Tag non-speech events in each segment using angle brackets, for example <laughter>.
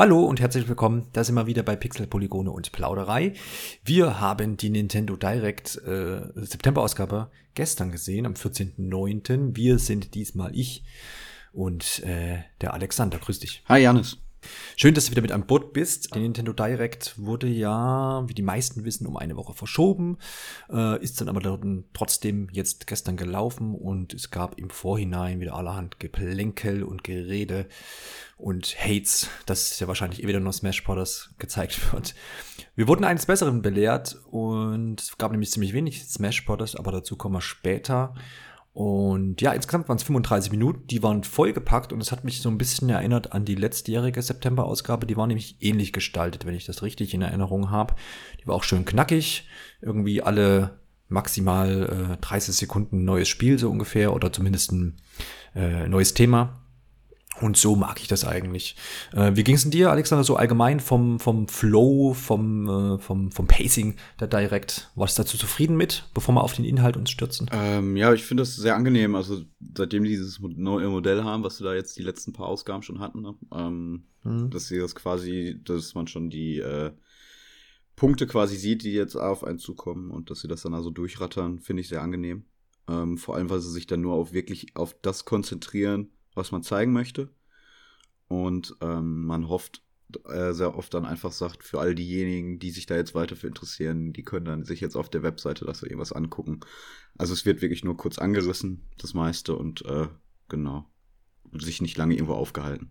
Hallo und herzlich willkommen. Da sind wir wieder bei Pixel, Polygone und Plauderei. Wir haben die Nintendo Direct äh, September-Ausgabe gestern gesehen, am 14.09. Wir sind diesmal ich und äh, der Alexander. Grüß dich. Hi Janis. Schön, dass du wieder mit an Bord bist. Die Nintendo Direct wurde ja, wie die meisten wissen, um eine Woche verschoben, äh, ist dann aber trotzdem jetzt gestern gelaufen und es gab im Vorhinein wieder allerhand Geplänkel und Gerede und Hates, dass ja wahrscheinlich eh wieder nur Smash Bros. gezeigt <laughs> wird. Wir wurden eines Besseren belehrt und es gab nämlich ziemlich wenig Smash Bros., aber dazu kommen wir später. Und ja, insgesamt waren es 35 Minuten, die waren vollgepackt und es hat mich so ein bisschen erinnert an die letztjährige September-Ausgabe. Die war nämlich ähnlich gestaltet, wenn ich das richtig in Erinnerung habe. Die war auch schön knackig, irgendwie alle maximal äh, 30 Sekunden neues Spiel so ungefähr oder zumindest ein äh, neues Thema. Und so mag ich das eigentlich. Äh, wie ging es denn dir, Alexander, so allgemein vom, vom Flow, vom, äh, vom, vom Pacing der Direct? Warst du dazu zufrieden mit, bevor wir auf den Inhalt uns stürzen? Ähm, ja, ich finde das sehr angenehm. Also seitdem die dieses neue Modell haben, was wir da jetzt die letzten paar Ausgaben schon hatten, ne? ähm, mhm. dass sie das quasi, dass man schon die äh, Punkte quasi sieht, die jetzt auf einen zukommen und dass sie das dann also durchrattern, finde ich sehr angenehm. Ähm, vor allem, weil sie sich dann nur auf wirklich auf das konzentrieren, was man zeigen möchte. Und ähm, man hofft äh, sehr oft dann einfach sagt, für all diejenigen, die sich da jetzt weiter für interessieren, die können dann sich jetzt auf der Webseite das irgendwas angucken. Also es wird wirklich nur kurz angerissen, das meiste, und äh, genau, sich nicht lange irgendwo aufgehalten.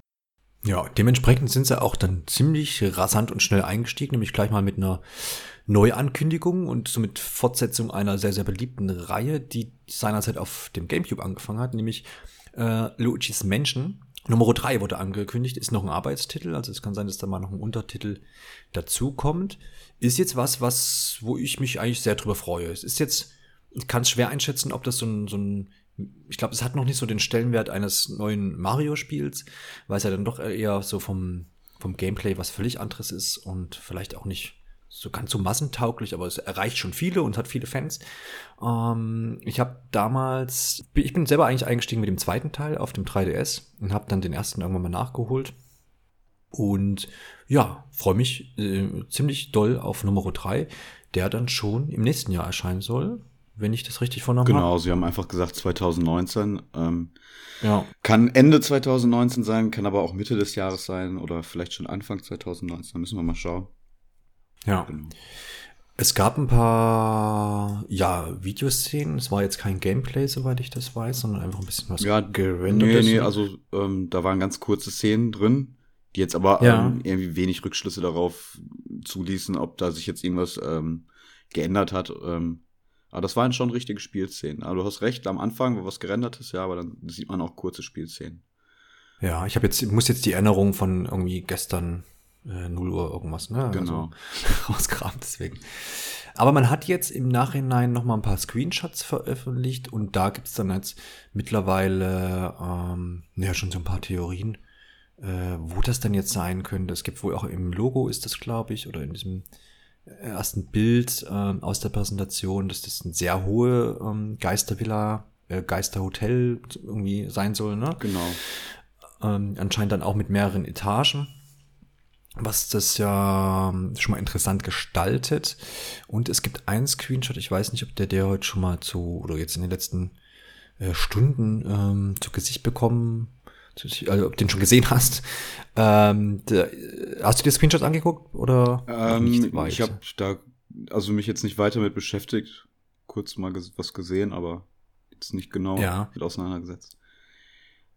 Ja, dementsprechend sind sie auch dann ziemlich rasant und schnell eingestiegen, nämlich gleich mal mit einer Neuankündigung und somit Fortsetzung einer sehr, sehr beliebten Reihe, die seinerzeit auf dem GameCube angefangen hat, nämlich äh, Luigi's Menschen. Nummer 3 wurde angekündigt, ist noch ein Arbeitstitel, also es kann sein, dass da mal noch ein Untertitel dazukommt. Ist jetzt was, was, wo ich mich eigentlich sehr drüber freue. Es ist jetzt, ich kann es schwer einschätzen, ob das so ein, so ein ich glaube, es hat noch nicht so den Stellenwert eines neuen Mario-Spiels, weil es ja dann doch eher so vom, vom Gameplay was völlig anderes ist und vielleicht auch nicht so ganz so massentauglich, aber es erreicht schon viele und hat viele Fans. Ähm, ich habe damals, ich bin selber eigentlich eingestiegen mit dem zweiten Teil auf dem 3DS und habe dann den ersten irgendwann mal nachgeholt. Und ja, freue mich äh, ziemlich doll auf Nummer 3, der dann schon im nächsten Jahr erscheinen soll, wenn ich das richtig vernommen habe. Genau, sie haben einfach gesagt 2019. Ähm, ja. Kann Ende 2019 sein, kann aber auch Mitte des Jahres sein oder vielleicht schon Anfang 2019. Da müssen wir mal schauen. Ja. Genau. Es gab ein paar, ja, Videoszenen. Es war jetzt kein Gameplay, soweit ich das weiß, sondern einfach ein bisschen was ja, gerendert. Nee, nee, also ähm, da waren ganz kurze Szenen drin, die jetzt aber ja. ähm, irgendwie wenig Rückschlüsse darauf zuließen, ob da sich jetzt irgendwas ähm, geändert hat. Ähm, aber das waren schon richtige Spielszenen. Aber du hast recht, am Anfang war was gerendertes, ja, aber dann sieht man auch kurze Spielszenen. Ja, ich habe jetzt, muss jetzt die Erinnerung von irgendwie gestern äh, 0 Uhr irgendwas, ne? Also genau. <laughs> Also, rausgekramt, deswegen. Aber man hat jetzt im Nachhinein noch mal ein paar Screenshots veröffentlicht und da gibt es dann jetzt mittlerweile ähm, ja schon so ein paar Theorien, äh, wo das dann jetzt sein könnte. Es gibt wohl auch im Logo ist das, glaube ich, oder in diesem ersten Bild äh, aus der Präsentation, dass das eine sehr hohe ähm, Geistervilla, äh, Geisterhotel irgendwie sein soll, ne? Genau. Ähm, anscheinend dann auch mit mehreren Etagen was das ja ähm, schon mal interessant gestaltet. Und es gibt einen Screenshot, ich weiß nicht, ob der der heute schon mal zu, oder jetzt in den letzten äh, Stunden ähm, zu Gesicht bekommen, also ob du den schon gesehen hast. Ähm, der, hast du dir Screenshots angeguckt oder ähm, Ich habe da also mich jetzt nicht weiter mit beschäftigt, kurz mal was gesehen, aber jetzt nicht genau ja. mit auseinandergesetzt.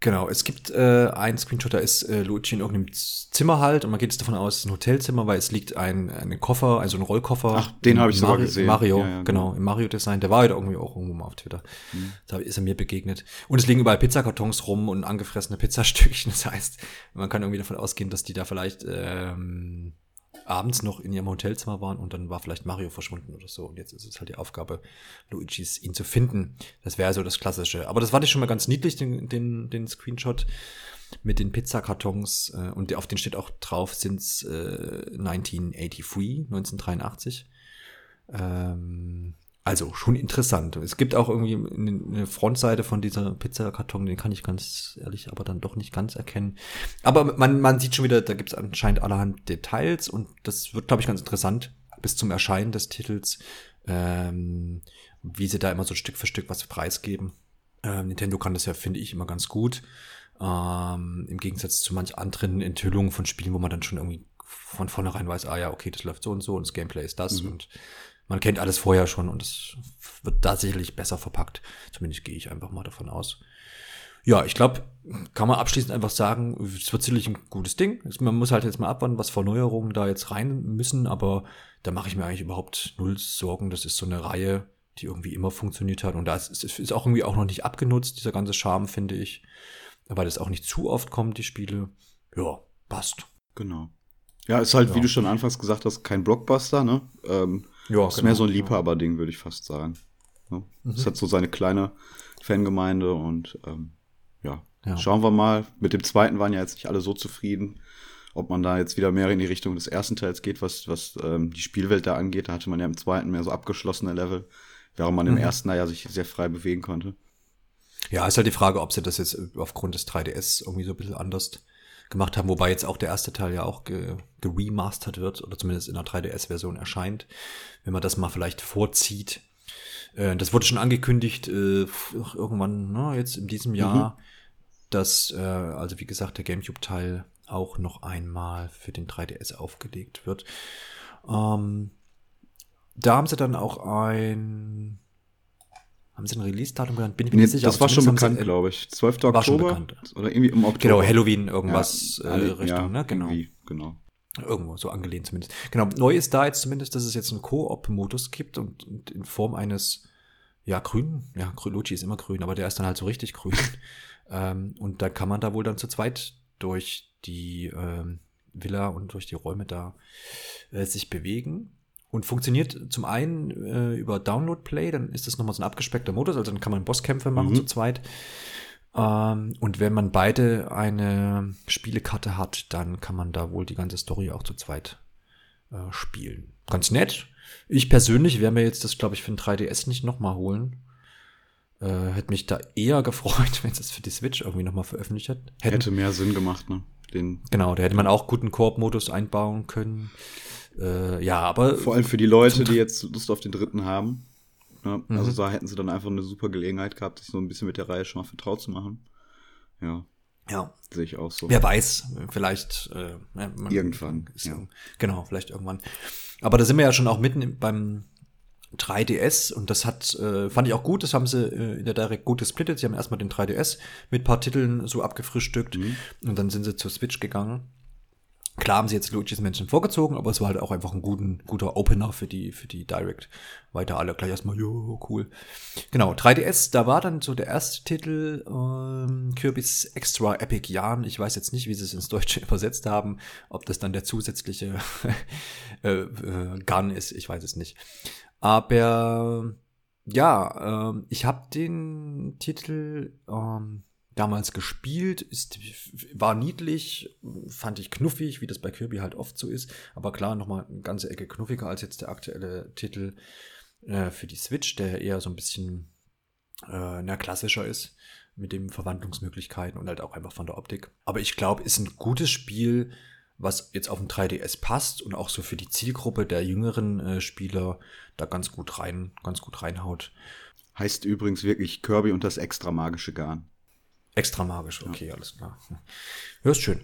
Genau, es gibt äh, ein Screenshot, da ist äh, Luigi in irgendeinem Zimmer halt und man geht jetzt davon aus, es ist ein Hotelzimmer, weil es liegt ein, ein Koffer, also ein Rollkoffer. Ach, den habe ich sogar gesehen. Mario, ja, ja, genau, genau, im Mario-Design. Der war heute irgendwie auch irgendwo mal auf Twitter. Mhm. Da ist er mir begegnet. Und es liegen überall Pizzakartons rum und angefressene Pizzastückchen. <laughs> Das heißt, man kann irgendwie davon ausgehen, dass die da vielleicht ähm, abends noch in ihrem Hotelzimmer waren und dann war vielleicht Mario verschwunden oder so. Und jetzt ist es halt die Aufgabe Luigis, ihn zu finden. Das wäre so das Klassische. Aber das fand ich schon mal ganz niedlich, den, den, den Screenshot mit den Pizzakartons. Äh, und auf den steht auch drauf, sind's äh, 1983, 1983. Ähm, Also schon interessant. Es gibt auch irgendwie eine Frontseite von dieser Pizzakarton, den kann ich ganz ehrlich aber dann doch nicht ganz erkennen. Aber man, man sieht schon wieder, da gibt es anscheinend allerhand Details und das wird, glaube ich, ganz interessant bis zum Erscheinen des Titels, ähm, wie sie da immer so Stück für Stück was preisgeben. Ähm, Nintendo kann das ja, finde ich, immer ganz gut. Ähm, Im Gegensatz zu manch anderen Enthüllungen von Spielen, wo man dann schon irgendwie von vornherein weiß, ah ja, okay, das läuft so und so und das Gameplay ist das mhm. und man kennt alles vorher schon und es wird da sicherlich besser verpackt. Zumindest gehe ich einfach mal davon aus. Ja, ich glaube, kann man abschließend einfach sagen, es wird sicherlich ein gutes Ding. Man muss halt jetzt mal abwarten, was für Neuerungen da jetzt rein müssen, aber da mache ich mir eigentlich überhaupt null Sorgen. Das ist so eine Reihe, die irgendwie immer funktioniert hat und da ist, ist auch irgendwie auch noch nicht abgenutzt, dieser ganze Charme, finde ich. Weil das auch nicht zu oft kommt, die Spiele. Ja, passt. Genau. Ja, ist halt, ja. wie du schon anfangs gesagt hast, kein Blockbuster, ne? Ähm, ja, ist genau, mehr so ein Liebhaberding, würde ich fast sagen. Ne? Mhm. Es hat so seine kleine Fangemeinde und ähm, ja. ja, schauen wir mal. Mit dem zweiten waren ja jetzt nicht alle so zufrieden. Ob man da jetzt wieder mehr in die Richtung des ersten Teils geht, was, was ähm, die Spielwelt da angeht, da hatte man ja im zweiten mehr so abgeschlossene Level, während man mhm. im ersten ja sich sehr frei bewegen konnte. Ja, ist halt die Frage, ob sie das jetzt aufgrund des 3DS irgendwie so ein bisschen anders gemacht haben, wobei jetzt auch der erste Teil ja auch ge geremastert wird oder zumindest in der 3DS-Version erscheint, wenn man das mal vielleicht vorzieht. Äh, das wurde schon angekündigt, äh, irgendwann, ne, jetzt in diesem Jahr, mhm. dass, äh, also wie gesagt, der GameCube-Teil auch noch einmal für den 3DS aufgelegt wird. Ähm, da haben sie dann auch ein haben sie ein Release-Datum genannt? Bin ich mir nee, nicht sicher. Das war schon bekannt, glaube ich. 12. Oktober. Schon bekannt. Oder irgendwie im Oktober. Genau, Halloween irgendwas ja, äh, Richtung, ja, ne? Genau. genau. Irgendwo, so angelehnt zumindest. Genau, neu ist da jetzt zumindest, dass es jetzt einen Koop-Modus gibt und, und, in Form eines, ja, grünen, ja, Luigi ist immer grün, aber der ist dann halt so richtig grün. <laughs> ähm, und da kann man da wohl dann zu zweit durch die ähm, Villa und durch die Räume da äh, sich bewegen. Und funktioniert zum einen äh, über Download Play, dann ist das nochmal so ein abgespeckter Modus, also dann kann man Bosskämpfe machen mhm. zu zweit. Ähm, und wenn man beide eine Spielekarte hat, dann kann man da wohl die ganze Story auch zu zweit äh, spielen. Ganz nett. Ich persönlich wäre mir jetzt das, glaube ich, für ein 3DS nicht nochmal holen. Äh, hätte mich da eher gefreut, <laughs> wenn es das für die Switch irgendwie nochmal veröffentlicht hat. Hätten, hätte mehr Sinn gemacht, ne? Den genau, da hätte man auch guten Koop-Modus einbauen können. Äh, ja, aber. Vor allem für die Leute, die jetzt Lust auf den dritten haben. Ja, mhm. Also da hätten sie dann einfach eine super Gelegenheit gehabt, sich so ein bisschen mit der Reihe schon mal vertraut zu machen. Ja. Ja. Sehe ich auch so. Wer weiß, vielleicht äh, man, irgendwann. ja. Genau, vielleicht irgendwann. Aber da sind wir ja schon auch mitten beim 3DS und das hat, äh, fand ich auch gut, das haben sie äh, in der Direct gut gesplittet. Sie haben erstmal den 3DS mit paar Titeln so abgefrühstückt mhm. und dann sind sie zur Switch gegangen. Klar haben sie jetzt Luigi's Menschen vorgezogen, aber es war halt auch einfach ein guten, guter Opener für die, für die Direct. Weiter alle gleich erstmal, jo, cool. Genau, 3DS, da war dann so der erste Titel, ähm, Kirby's Extra Epic Yarn. Ich weiß jetzt nicht, wie sie es ins Deutsche <laughs> übersetzt haben, ob das dann der zusätzliche <laughs> äh, äh, Gun ist, ich weiß es nicht. Aber ja, ähm, ich habe den Titel ähm, damals gespielt, ist, war niedlich, fand ich knuffig, wie das bei Kirby halt oft so ist. Aber klar, nochmal eine ganze Ecke knuffiger als jetzt der aktuelle Titel äh, für die Switch, der eher so ein bisschen äh, na, klassischer ist mit den Verwandlungsmöglichkeiten und halt auch einfach von der Optik. Aber ich glaube, ist ein gutes Spiel, was jetzt auf dem 3DS passt und auch so für die Zielgruppe der jüngeren äh, Spieler da ganz gut rein, ganz gut reinhaut. Heißt übrigens wirklich Kirby und das extra magische Garn. Extra magisch, okay, ja. alles klar. Hörst schön.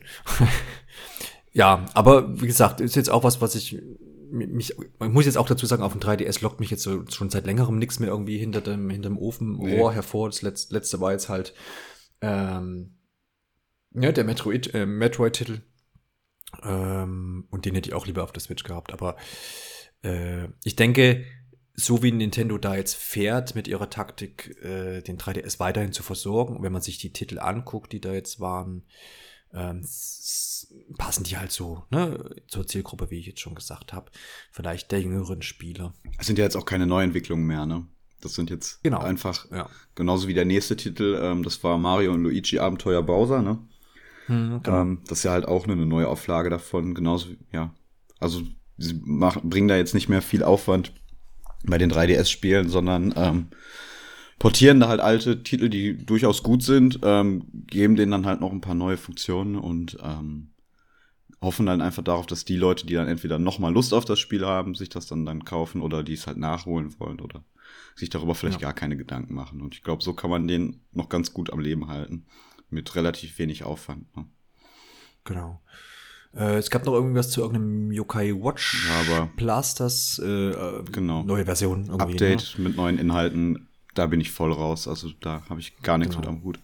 <laughs> ja, aber wie gesagt, ist jetzt auch was, was ich mich, man muss jetzt auch dazu sagen, auf dem 3DS lockt mich jetzt so, schon seit längerem nichts mehr irgendwie hinter dem, hinter dem Ofenrohr nee. hervor. Das letzte, letzte war jetzt halt ähm, ja, der Metroid, äh, Metroid-Titel. Ähm, und den hätte ich auch lieber auf der Switch gehabt. Aber äh, ich denke, so wie Nintendo da jetzt fährt mit ihrer Taktik, äh, den 3DS weiterhin zu versorgen, und wenn man sich die Titel anguckt, die da jetzt waren, ähm, passen die halt so ne, zur Zielgruppe, wie ich jetzt schon gesagt habe. Vielleicht der jüngeren Spieler. Es sind ja jetzt auch keine Neuentwicklungen mehr, ne? Das sind jetzt genau. einfach ja. genauso wie der nächste Titel, ähm, das war Mario und Luigi Abenteuer Bowser, ne? Hm, genau. ähm, das ist ja halt auch eine neue Auflage davon, genauso, ja. Also sie machen, bringen da jetzt nicht mehr viel Aufwand bei den 3DS-Spielen, sondern ähm, portieren da halt alte Titel, die durchaus gut sind, ähm, geben denen dann halt noch ein paar neue Funktionen und ähm, hoffen dann einfach darauf, dass die Leute, die dann entweder noch mal Lust auf das Spiel haben, sich das dann dann kaufen oder die es halt nachholen wollen oder sich darüber vielleicht ja. gar keine Gedanken machen. Und ich glaube, so kann man den noch ganz gut am Leben halten mit relativ wenig Aufwand. Ne? Genau. Äh, es gab noch irgendwas zu irgendeinem Yokai Watch aber Blasters äh, äh genau. neue Version. Update ne? mit neuen Inhalten, da bin ich voll raus. Also da habe ich gar nichts genau. mit am Hut.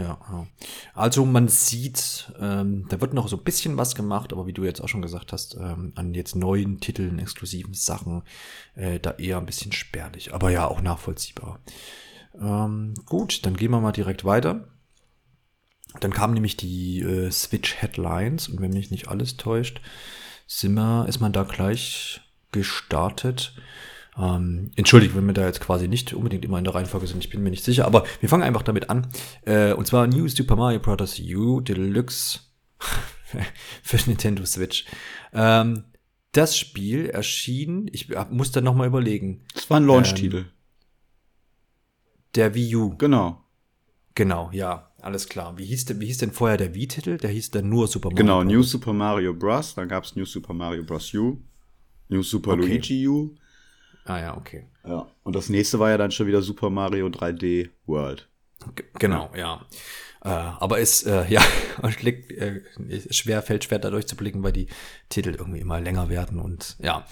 Ja, ja. Also man sieht, ähm, da wird noch so ein bisschen was gemacht, aber wie du jetzt auch schon gesagt hast, ähm, an jetzt neuen Titeln, exklusiven Sachen, äh, da eher ein bisschen spärlich, aber ja auch nachvollziehbar. Ähm, gut, dann gehen wir mal direkt weiter. Dann kamen nämlich die äh, Switch Headlines und wenn mich nicht alles täuscht, sind wir, ist man da gleich gestartet. Ähm, entschuldigt, wenn wir da jetzt quasi nicht unbedingt immer in der Reihenfolge sind, ich bin mir nicht sicher, aber wir fangen einfach damit an. Äh, und zwar New Super Mario Bros. U Deluxe <laughs> für Nintendo Switch. Ähm, das Spiel erschien, ich muss da nochmal überlegen. Das war ein Launch-Titel. Ähm, der Wii U. Genau. Genau, ja. Alles klar. Wie hieß, denn, wie hieß denn vorher der Wii-Titel? Der hieß dann nur Super Mario Genau, Bros. New Super Mario Bros. Dann gab es New Super Mario Bros. U. New Super okay. Luigi U. Ah ja, okay. Ja. Und das nächste war ja dann schon wieder Super Mario 3D World. Genau, ja. Äh, aber es, äh, <laughs> ja, liegt, äh, schwer, fällt schwer da durchzublicken, weil die Titel irgendwie immer länger werden und ja.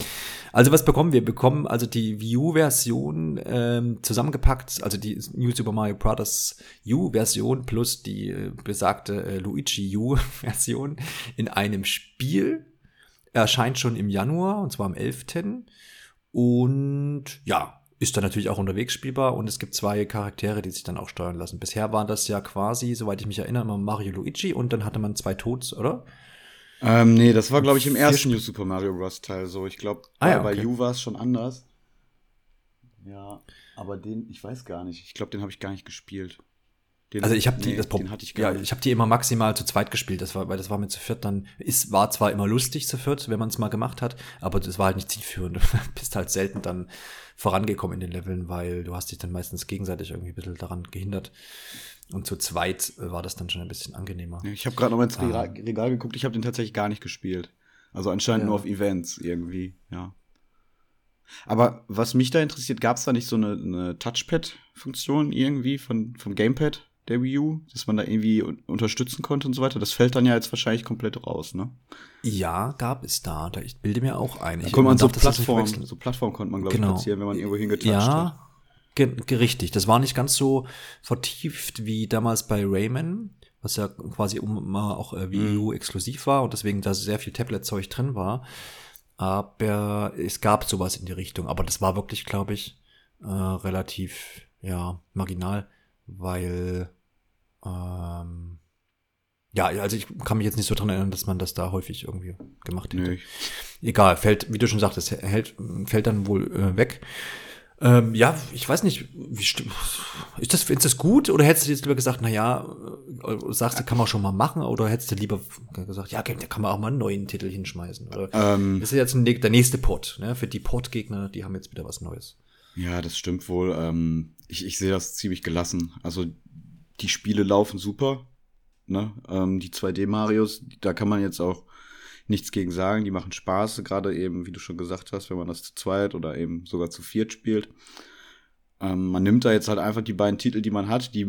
Also was bekommen wir? Wir bekommen also die Wii U-Version ähm, zusammengepackt, also die New Super Mario Bros. U-Version plus die äh, besagte äh, Luigi U-Version in einem Spiel. Erscheint schon im Januar, und zwar am 11. Und ja, ist dann natürlich auch unterwegs spielbar und es gibt zwei Charaktere, die sich dann auch steuern lassen. Bisher war das ja quasi, soweit ich mich erinnere, immer Mario Luigi und dann hatte man zwei Toads, oder? Ähm, nee, das war, glaube ich, im ersten New Super Mario Bros. Teil so. Ich glaube, ah, ja, okay. bei U war es schon anders. Ja, aber den, ich weiß gar nicht. Ich glaube, den habe ich gar nicht gespielt. Den, also ich habe die, nee, das Problem, hatte ich ja, ich habe die immer maximal zu zweit gespielt. Das war, weil das war mir zu viert dann, ist, war zwar immer lustig zu viert, wenn man es mal gemacht hat, aber das war halt nicht zielführend. <laughs> Du bist halt selten dann vorangekommen in den Leveln, weil du hast dich dann meistens gegenseitig irgendwie ein bisschen daran gehindert. Und zu zweit äh, war das dann schon ein bisschen angenehmer. Ich habe gerade noch mal ins Regal, ah. Regal geguckt, ich habe den tatsächlich gar nicht gespielt. Also anscheinend ja. nur auf Events irgendwie, ja. Aber was mich da interessiert, gab es da nicht so eine, eine Touchpad-Funktion irgendwie von, vom Gamepad? Der Wii U, dass man da irgendwie unterstützen konnte und so weiter. Das fällt dann ja jetzt wahrscheinlich komplett raus, ne? Ja, gab es da. da ich bilde mir auch ein. Da konnte man so Plattformen, so Plattformen konnte man, glaube genau. ich, platzieren, wenn man irgendwo hingetatscht ja, hat. Ja, richtig. Das war nicht ganz so vertieft wie damals bei Rayman, was ja quasi immer auch äh, Wii U mhm. exklusiv war und deswegen da sehr viel Tablet-Zeug drin war. Aber es gab sowas in die Richtung. Aber das war wirklich, glaube ich, äh, relativ, ja, marginal, weil ähm, ja, also ich kann mich jetzt nicht so dran erinnern, dass man das da häufig irgendwie gemacht hätte. Nee. Egal, fällt, wie du schon sagtest, hält, fällt dann wohl äh, weg. Ähm, ja, ich weiß nicht, wie ist das, ist das gut oder hättest du jetzt lieber gesagt, na ja, äh, sagst du, kann man schon mal machen oder hättest du lieber gesagt, ja, da kann man auch mal einen neuen Titel hinschmeißen? Oder ähm, das ist jetzt ein, der nächste Port, ne? Für die Port-Gegner, die haben jetzt wieder was Neues. Ja, das stimmt wohl. Ähm, ich, ich sehe das ziemlich gelassen. Also die Spiele laufen super. Ne? Ähm, die 2D-Marios, da kann man jetzt auch nichts gegen sagen. Die machen Spaß, gerade eben, wie du schon gesagt hast, wenn man das zu zweit oder eben sogar zu viert spielt. Ähm, man nimmt da jetzt halt einfach die beiden Titel, die man hat, die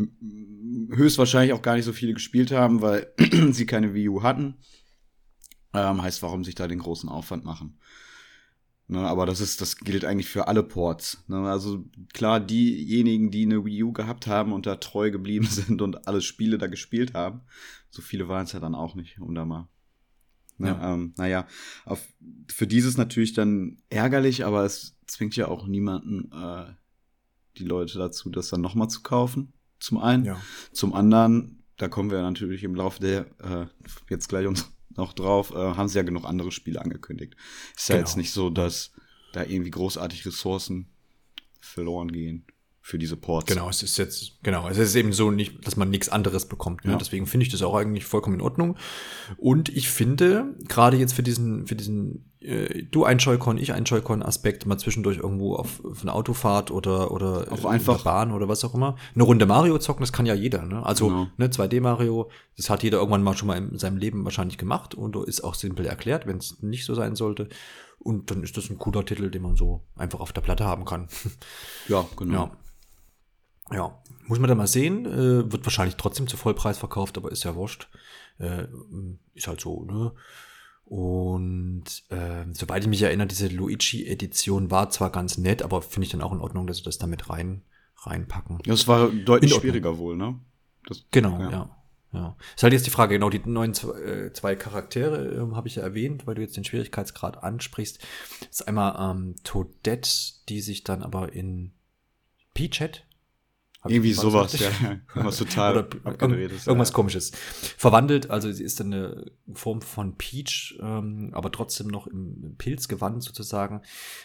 höchstwahrscheinlich auch gar nicht so viele gespielt haben, weil <clears throat> sie keine Wii U hatten. Ähm, heißt, warum sich da den großen Aufwand machen? Ne, aber das ist, das gilt eigentlich für alle Ports. Ne, also klar, diejenigen, die eine Wii U gehabt haben und da treu geblieben <laughs> sind und alle Spiele da gespielt haben, so viele waren es ja dann auch nicht, um da mal. Ne, ja. Ähm, naja, auf, für dieses natürlich dann ärgerlich, aber es zwingt ja auch niemanden, äh, die Leute dazu, das dann nochmal zu kaufen. Zum einen. Ja. Zum anderen, da kommen wir natürlich im Laufe der, äh, jetzt gleich uns noch drauf, äh, haben sie ja genug andere Spiele angekündigt. Ist genau. ja jetzt nicht so, dass da irgendwie großartig Ressourcen verloren gehen für diese Ports. Genau, es ist jetzt, genau, es ist eben so nicht, dass man nichts anderes bekommt. Ne? Ja. Deswegen finde ich das auch eigentlich vollkommen in Ordnung. Und ich finde, gerade jetzt für diesen, für diesen äh, du ein Joy-Con, ich ein Joy-Con-Aspekt, mal zwischendurch irgendwo auf, auf eine Autofahrt oder, oder auf einfach Bahn oder was auch immer. Eine Runde Mario zocken, das kann ja jeder. Ne? Also genau. ne, 2D Mario, das hat jeder irgendwann mal schon mal in seinem Leben wahrscheinlich gemacht und ist auch simpel erklärt, wenn es nicht so sein sollte. Und dann ist das ein cooler Titel, den man so einfach auf der Platte haben kann. Ja, genau. Ja. Ja. Muss man dann mal sehen. Äh, wird wahrscheinlich trotzdem zu Vollpreis verkauft, aber ist ja wurscht. Äh, ist halt so, ne? Und äh, soweit ich mich erinnere, diese Luigi-Edition war zwar ganz nett, aber finde ich dann auch in Ordnung, dass sie das damit rein, reinpacken. Das war deutlich schwieriger wohl, ne? Das, genau, ja. ja. Ja. Ist halt jetzt die Frage, genau, die neuen zwei, äh, zwei Charaktere äh, habe ich ja erwähnt, weil du jetzt den Schwierigkeitsgrad ansprichst. Das ist einmal ähm, Toadette, die sich dann aber in Peachhead hab Irgendwie sowas, <laughs> ja. Irgendwas total abgedrehtes. Irgendwas ja. komisches. Verwandelt, also sie ist dann eine Form von Peach, ähm, aber trotzdem noch im Pilzgewand sozusagen.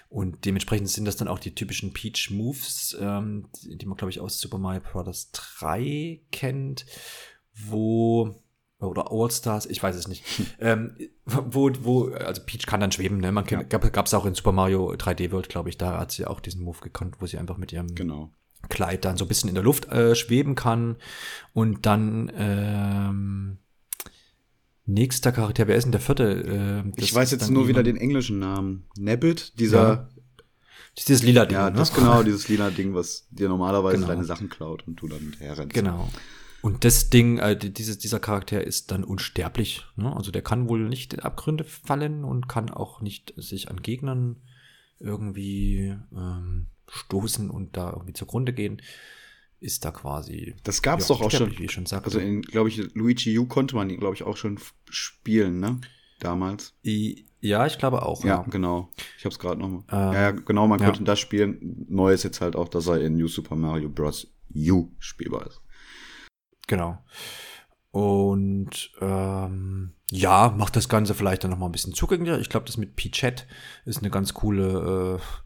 Und dementsprechend sind das dann auch die typischen Peach-Moves, ähm, die, man, glaube ich, aus Super Mario Bros. 3 kennt, wo oder All-Stars, ich weiß es nicht. <laughs> ähm, wo, wo, also Peach kann dann schweben, ne? Man ja. gab es auch in Super Mario 3D World, glaube ich, da hat sie auch diesen Move gekonnt, wo sie einfach mit ihrem genau. Kleid dann so ein bisschen in der Luft äh, schweben kann. Und dann ähm, nächster Charakter, wer ist denn der vierte? Äh, ich weiß jetzt nur wieder den englischen Namen. Nebbit, dieser. Ja. Dieses lila Ding. Ja, das ne? genau, <laughs> dieses lila Ding, was dir normalerweise genau. deine Sachen klaut und du dann herrennst. Genau. Und das Ding, äh, dieses, dieser Charakter ist dann unsterblich. Ne? Also der kann wohl nicht in Abgründe fallen und kann auch nicht sich an Gegnern irgendwie ähm, stoßen und da irgendwie zugrunde gehen, ist da quasi. Das gab es ja, doch auch schon. Wie ich schon sagte. Also in, glaube ich, Luigi U konnte man, glaube ich, auch schon spielen, ne? Damals. ja, ich glaube auch. Ja, ja. genau. Ich habe es gerade nochmal. Ähm, ja, genau, man ja. könnte das spielen. Neu ist jetzt halt auch, dass er in New Super Mario Bros. U spielbar ist. Genau. Und ähm, ja, macht das Ganze vielleicht dann noch mal ein bisschen zugänglicher. Ich glaube, das mit Peachette ist eine ganz coole äh,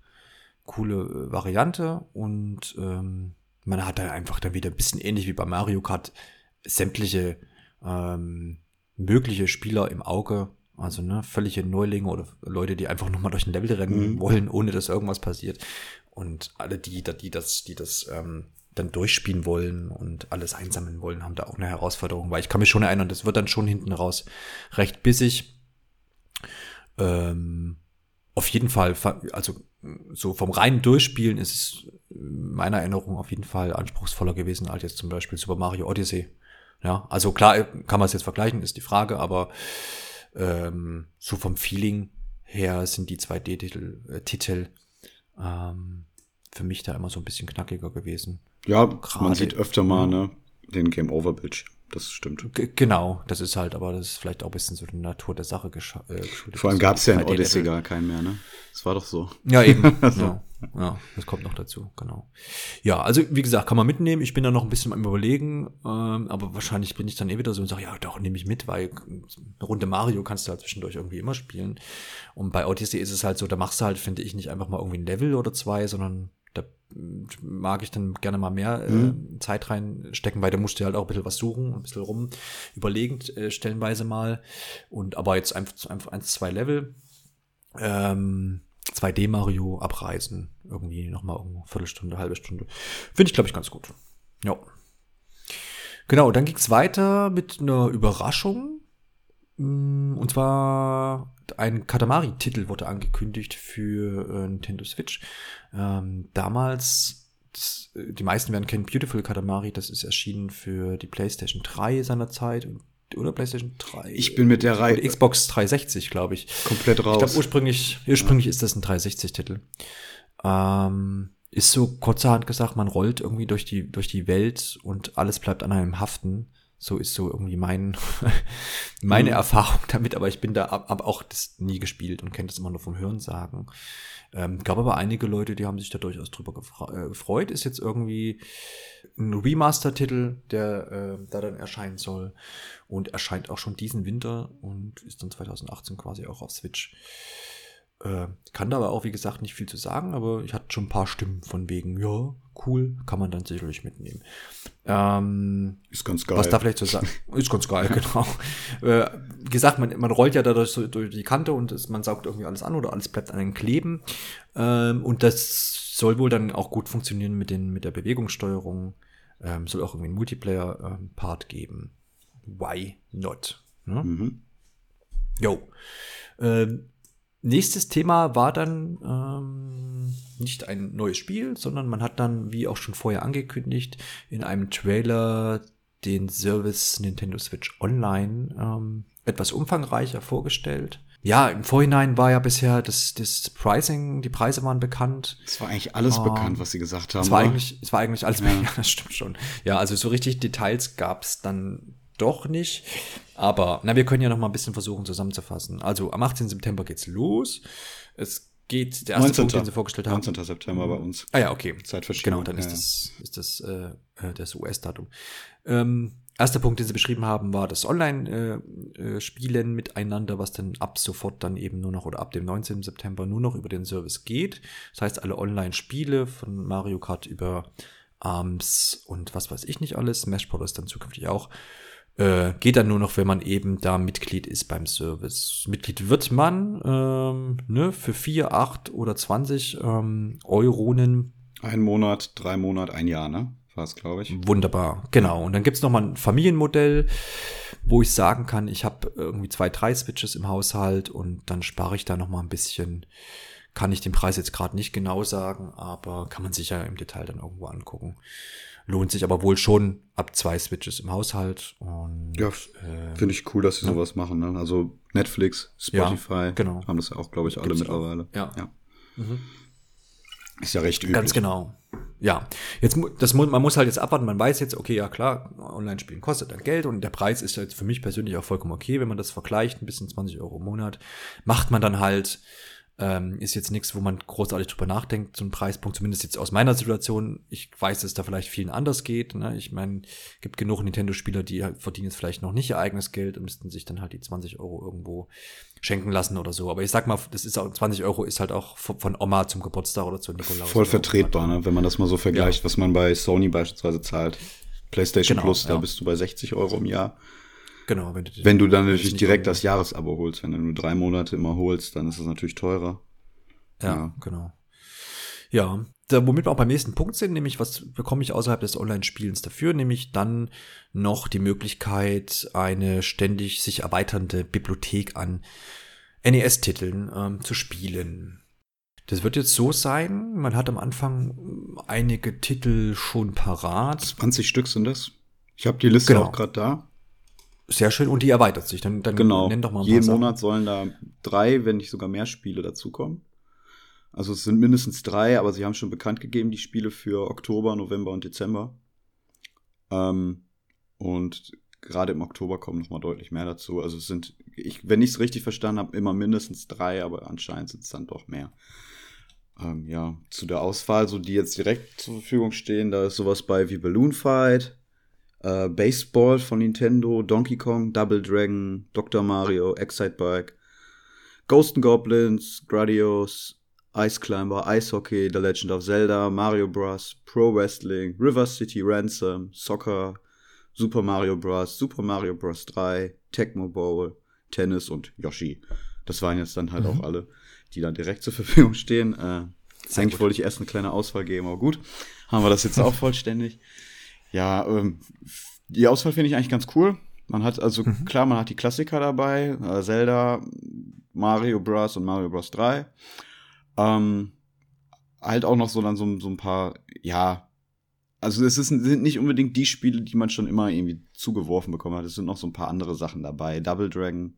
coole äh, Variante und ähm, man hat da einfach dann wieder ein bisschen ähnlich wie bei Mario Kart sämtliche ähm, mögliche Spieler im Auge. Also ne, völlige Neulinge oder Leute, die einfach nochmal durch ein Level rennen mhm. wollen, ohne dass irgendwas passiert. Und alle die, die das, die das ähm, dann durchspielen wollen und alles einsammeln wollen, haben da auch eine Herausforderung, weil ich kann mich schon erinnern, das wird dann schon hinten raus recht bissig. Ähm, auf jeden Fall, also so vom reinen Durchspielen ist es meiner Erinnerung auf jeden Fall anspruchsvoller gewesen als jetzt zum Beispiel Super Mario Odyssey. Ja, also klar kann man es jetzt vergleichen, ist die Frage, aber ähm, so vom Feeling her sind die 2D-Titel äh, Titel, ähm, für mich da immer so ein bisschen knackiger gewesen. Ja, Grade, man sieht öfter mal ne, den Game Over Bildschirm das stimmt. G genau, das ist halt, aber das ist vielleicht auch ein bisschen so die Natur der Sache äh, geschuldet. Vor allem gab es ja in Odyssey gar keinen mehr, ne? Das war doch so. Ja, eben. also. <laughs> ja, ja, das kommt noch dazu, genau. Ja, also wie gesagt, kann man mitnehmen. Ich bin da noch ein bisschen am überlegen, ähm, aber wahrscheinlich bin ich dann eh wieder so und sage, ja, doch, nehme ich mit, weil eine Runde Mario kannst du halt zwischendurch irgendwie immer spielen. Und bei Odyssey ist es halt so, da machst du halt, finde ich, nicht einfach mal irgendwie ein Level oder zwei, sondern mag ich dann gerne mal mehr äh, mhm. Zeit reinstecken, weil da musst du halt auch ein bisschen was suchen, ein bisschen rum, überlegend äh, stellenweise mal. Und aber jetzt einfach, einfach eins, zwei Level. Ähm, 2D Mario abreißen. Irgendwie nochmal eine Viertelstunde, halbe Stunde. Finde ich, glaube ich, ganz gut. Ja. Genau, dann ging es weiter mit einer Überraschung. Mm, und zwar ein Katamari-Titel wurde angekündigt für äh, Nintendo Switch. Ähm, damals, das, äh, die meisten werden kennen Beautiful Katamari, das ist erschienen für die PlayStation 3 seinerzeit oder PlayStation 3. Ich bin mit der Reihe. Xbox 360, glaube ich. Komplett raus. Ich glaube, ursprünglich, ursprünglich ja. ist das ein 360-Titel. Ähm, ist so kurzerhand gesagt, man rollt irgendwie durch die, durch die Welt und alles bleibt an einem haften. So ist so irgendwie mein, <laughs> meine mhm. Erfahrung damit, aber ich bin da ab, ab auch das nie gespielt und kenne das immer nur vom Hörensagen. Ähm, gab aber einige Leute, die haben sich da durchaus drüber äh, gefreut. Ist jetzt irgendwie ein Remaster-Titel, der äh, da dann erscheinen soll und erscheint auch schon diesen Winter und ist dann 2018 quasi auch auf Switch. Äh, kann da aber auch, wie gesagt, nicht viel zu sagen, aber ich hatte schon ein paar Stimmen von wegen, ja, cool, kann man dann sicherlich mitnehmen. Ähm, ist ganz geil. Was da vielleicht zu sagen, <laughs> ist ganz geil, genau. Äh, wie gesagt, man, man rollt ja dadurch so durch die Kante und es, man saugt irgendwie alles an oder alles bleibt an einem kleben. Ähm, und das soll wohl dann auch gut funktionieren mit, den, mit der Bewegungssteuerung. Ähm, soll auch irgendwie einen Multiplayer-Part ähm, geben. Why not? Ne? Mhm. Jo. Ähm, nächstes Thema war dann ähm, nicht ein neues Spiel, sondern man hat dann, wie auch schon vorher angekündigt, in einem Trailer den Service Nintendo Switch Online ähm, etwas umfangreicher vorgestellt. Ja, im Vorhinein war ja bisher das, das Pricing, die Preise waren bekannt. Es war eigentlich alles ähm, bekannt, was sie gesagt haben. Es war, eigentlich, es war eigentlich alles ja. bekannt, <laughs> das stimmt schon. Ja, also so richtig Details gab es dann doch nicht. Aber na, wir können ja noch mal ein bisschen versuchen zusammenzufassen. Also am 18. September geht's los. Es geht der erste 19. Punkt, den sie vorgestellt haben. 19. September bei uns. Ah ja, okay. Zeitverschiebung. Genau, dann ist ja. das ist das äh, äh das US-Datum. Ähm, erster Punkt, den sie beschrieben haben, war das Online-Spielen äh, äh, miteinander, was dann ab sofort dann eben nur noch oder ab dem 19. September nur noch über den Service geht. Das heißt, alle Online-Spiele von Mario Kart über ARMS und was weiß ich nicht alles, Smash Bros. dann zukünftig auch, äh, geht dann nur noch, wenn man eben da Mitglied ist beim Service. Mitglied wird man ähm, ne, für 4, 8 oder 20 ähm, Euronen. Ein Monat, drei Monate, ein Jahr, ne? War es, glaube ich. Wunderbar, genau. Und dann gibt's noch mal ein Familienmodell, wo ich sagen kann, ich habe irgendwie zwei, drei Switches im Haushalt und dann spare ich da noch mal ein bisschen. Kann ich den Preis jetzt gerade nicht genau sagen, aber kann man sich ja im Detail dann irgendwo angucken. Lohnt sich aber wohl schon ab zwei Switches im Haushalt. Und, ja, äh, finde ich cool, dass sie ja. sowas machen. Ne? Also Netflix, Spotify ja, genau. haben das ja auch, glaube ich, alle Gibt's mittlerweile. Auch. Ja. ja. Mhm. Ist ja recht üblich. Ganz genau. Ja, jetzt das man muss halt jetzt abwarten. Man weiß jetzt, okay, ja klar, Online-Spielen kostet dann Geld und der Preis ist jetzt für mich persönlich auch vollkommen okay, wenn man das vergleicht, ein bisschen 20 Euro im Monat, macht man dann halt ähm, ist jetzt nichts, wo man großartig drüber nachdenkt, so ein Preispunkt, zumindest jetzt aus meiner Situation. Ich weiß, dass es da vielleicht vielen anders geht. Ne? Ich meine, gibt genug Nintendo-Spieler, die verdienen jetzt vielleicht noch nicht ihr eigenes Geld und müssten sich dann halt die 20 Euro irgendwo schenken lassen oder so. Aber ich sag mal, das ist auch 20 Euro ist halt auch von Oma zum Geburtstag oder zu Nikolaus. Voll vertretbar, ne? wenn man das mal so vergleicht, ja. was man bei Sony beispielsweise zahlt. PlayStation genau, Plus, da ja. bist du bei 60 Euro im Jahr. Genau, wenn du, wenn du dann natürlich direkt das Jahresabo holst. Wenn du nur drei Monate immer holst, dann ist das natürlich teurer. Ja, ja. genau. Ja, da, womit wir auch beim nächsten Punkt sind, nämlich was bekomme ich außerhalb des Online-Spielens dafür, nämlich dann noch die Möglichkeit, eine ständig sich erweiternde Bibliothek an NES-Titeln ähm, zu spielen. Das wird jetzt so sein, man hat am Anfang einige Titel schon parat. 20 Stück sind das. Ich habe die Liste genau. auch gerade da. Sehr schön. Und die erweitert sich. Dann, dann genau. nenn doch mal ein Jeden Monat sollen da drei, wenn nicht sogar mehr Spiele dazukommen. Also es sind mindestens drei, aber sie haben schon bekannt gegeben, die Spiele für Oktober, November und Dezember. Ähm, und gerade im Oktober kommen noch mal deutlich mehr dazu. Also es sind, ich, wenn ich es richtig verstanden habe, immer mindestens drei, aber anscheinend sind es dann doch mehr. Ähm, ja, zu der Auswahl, so die jetzt direkt zur Verfügung stehen, da ist sowas bei wie Balloon Fight, äh, Baseball von Nintendo, Donkey Kong, Double Dragon, Dr. Mario, Excite Bike, Ghost and Goblins, Gradius, Ice Climber, Ice Hockey, The Legend of Zelda, Mario Bros., Pro Wrestling, River City Ransom, Soccer, Super Mario Bros., Super Mario Bros. 3, Tecmo Bowl, Tennis und Yoshi. Das waren jetzt dann halt mhm. auch alle, die dann direkt zur <laughs> Verfügung stehen. Äh, eigentlich gut. wollte ich erst eine kleine Auswahl geben, aber gut, haben wir das jetzt auch vollständig. Ja, ähm, die Auswahl finde ich eigentlich ganz cool. Man hat also, mhm. klar, man hat die Klassiker dabei, äh, Zelda, Mario Bros. und Mario Bros. 3. Ähm, halt auch noch so dann so, so ein paar, ja, also es ist, sind nicht unbedingt die Spiele, die man schon immer irgendwie zugeworfen bekommen hat. Es sind noch so ein paar andere Sachen dabei. Double Dragon,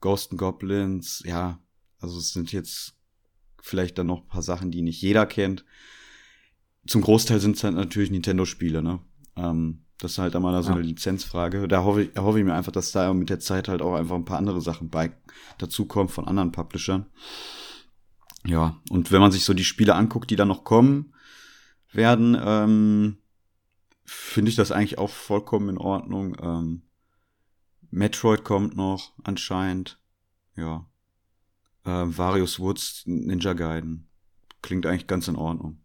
Ghost and Goblins, ja, also es sind jetzt vielleicht dann noch ein paar Sachen, die nicht jeder kennt zum Großteil sind es halt natürlich Nintendo-Spiele, ne? Ähm, das ist halt einmal so eine Lizenzfrage. Da hoffe ich, hoffe ich mir einfach, dass da mit der Zeit halt auch einfach ein paar andere Sachen bei dazukommen von anderen Publishern. Ja, und wenn man sich so die Spiele anguckt, die da noch kommen werden, ähm, finde ich das eigentlich auch vollkommen in Ordnung. Ähm, Metroid kommt noch anscheinend. Ja. äh, Various Woods, Ninja Gaiden. Klingt eigentlich ganz in Ordnung.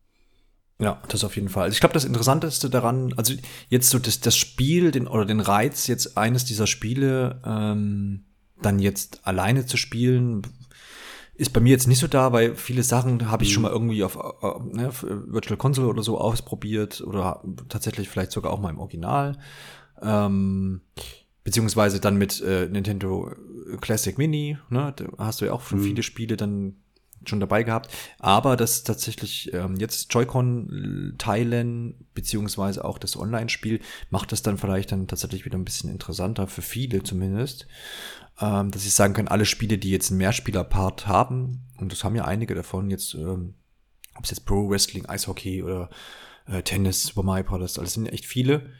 Ja, das auf jeden Fall. Also ich glaube, das Interessanteste daran, also jetzt so das, das Spiel den, oder den Reiz, jetzt eines dieser Spiele ähm, dann jetzt alleine zu spielen, ist bei mir jetzt nicht so da, weil viele Sachen habe ich mhm. schon mal irgendwie auf äh, ne, Virtual Console oder so ausprobiert oder tatsächlich vielleicht sogar auch mal im Original. Ähm, beziehungsweise dann mit äh, Nintendo Classic Mini, ne, da hast du ja auch schon mhm. viele Spiele dann schon dabei gehabt. Aber das tatsächlich ähm, jetzt Joy-Con teilen, beziehungsweise auch das Online-Spiel, macht das dann vielleicht dann tatsächlich wieder ein bisschen interessanter, für viele zumindest ähm, dass ich sagen kann, alle Spiele, die jetzt einen Mehrspieler-Part haben, und das haben ja einige davon, jetzt, ähm, ob es jetzt Pro Wrestling, Eishockey oder äh, Tennis, Super Mario Bros., alles sind echt viele,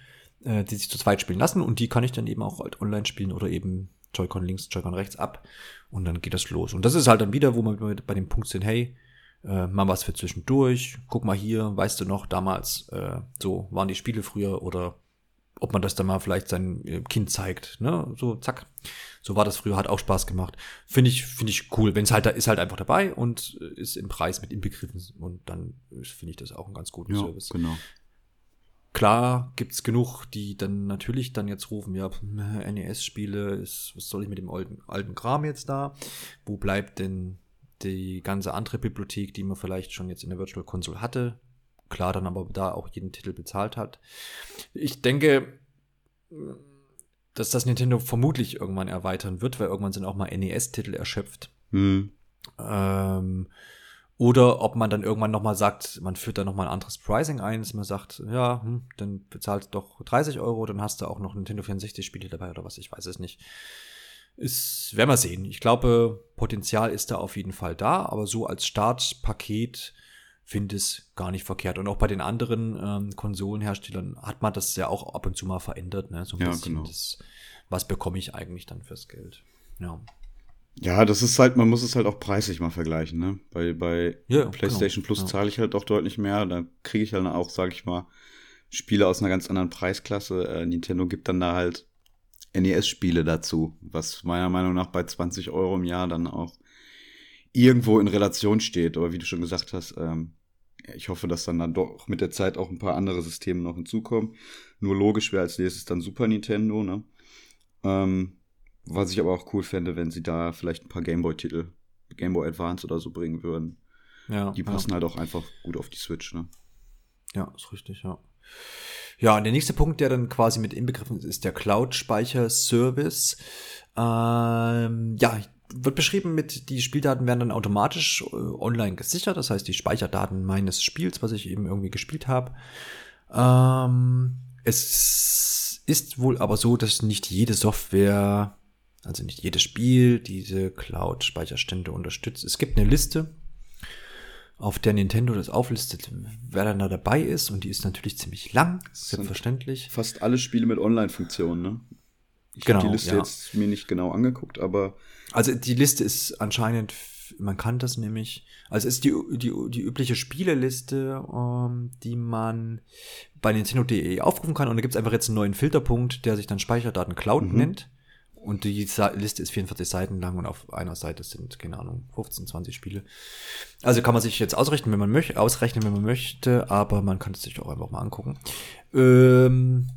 äh, die sich zu zweit spielen lassen und die kann ich dann eben auch halt online spielen oder eben Joy-Con links, Joy-Con rechts ab und dann geht das los. Und das ist halt dann wieder, wo wir bei dem Punkt sind, hey, äh, mal was für zwischendurch, guck mal hier, weißt du noch, damals, äh, so waren die Spiele früher oder ob man das dann mal vielleicht seinem äh, Kind zeigt, ne, so zack. So war das früher, hat auch Spaß gemacht. Finde ich, finde ich cool. Wenn es halt da ist halt einfach dabei und äh, ist im Preis mit inbegriffen und dann finde ich das auch einen ganz guten ja, Service. Genau. Klar gibt's genug, die dann natürlich dann jetzt rufen, ja, NES-Spiele, was soll ich mit dem alten, alten Kram jetzt da? Wo bleibt denn die ganze andere Bibliothek, die man vielleicht schon jetzt in der Virtual Console hatte? Klar, dann aber da auch jeden Titel bezahlt hat. Ich denke, dass das Nintendo vermutlich irgendwann erweitern wird, weil irgendwann sind auch mal NES-Titel erschöpft. Hm. Ähm, oder ob man dann irgendwann nochmal sagt, man führt da nochmal ein anderes Pricing ein, dass man sagt, ja, hm, dann bezahlt doch 30 Euro, dann hast du auch noch Nintendo 64-Spiele dabei oder was, ich weiß es nicht. Ist, werden wir sehen. Ich glaube, Potenzial ist da auf jeden Fall da, aber so als Startpaket finde es gar nicht verkehrt. Und auch bei den anderen ähm, Konsolenherstellern hat man das ja auch ab und zu mal verändert, ne? So ein ja, bisschen genau. das, was bekomme ich eigentlich dann fürs Geld. Ja. Ja, das ist halt, man muss es halt auch preislich mal vergleichen, ne? Bei, bei Ja, PlayStation genau, Plus ja. zahle ich halt auch deutlich mehr. Da kriege ich halt auch, sage ich mal, Spiele aus einer ganz anderen Preisklasse. Äh, Nintendo gibt dann da halt NES-Spiele dazu, was meiner Meinung nach bei 20 Euro im Jahr dann auch irgendwo in Relation steht. Aber wie du schon gesagt hast, ähm, ich hoffe, dass dann, dann doch mit der Zeit auch ein paar andere Systeme noch hinzukommen. Nur logisch wäre als nächstes dann Super Nintendo, ne? Ähm, was ich aber auch cool fände, wenn sie da vielleicht ein paar Gameboy-Titel, Gameboy Advance oder so bringen würden. Ja, Die passen halt auch einfach gut auf die Switch, ne? Ja, ist richtig, ja. Ja, und der nächste Punkt, der dann quasi mit inbegriffen ist, ist der Cloud-Speicher-Service. Ähm, ja, wird beschrieben mit, die Spieldaten werden dann automatisch äh, online gesichert, das heißt die Speicherdaten meines Spiels, was ich eben irgendwie gespielt habe. Ähm, es ist wohl aber so, dass nicht jede Software, also nicht jedes Spiel diese Cloud-Speicherstände unterstützt. Es gibt eine Liste, auf der Nintendo das auflistet, wer dann da dabei ist und die ist natürlich ziemlich lang, selbstverständlich. Fast alle Spiele mit Online-Funktionen, ne? Ich Genau, habe die Liste ja. jetzt mir nicht genau angeguckt, aber Also die Liste ist anscheinend, man kann das nämlich, also es ist die, die, die übliche Spieleliste, ähm, die man bei Nintendo.de aufrufen kann und da gibt es einfach jetzt einen neuen Filterpunkt, der sich dann Speicherdaten Cloud Mhm. nennt. Und die Liste ist 44 Seiten lang und auf einer Seite sind, keine Ahnung, 15, 20 Spiele. Also kann man sich jetzt ausrechnen, wenn man möchte, ausrechnen, wenn man möchte, aber man kann es sich auch einfach mal angucken. Ähm,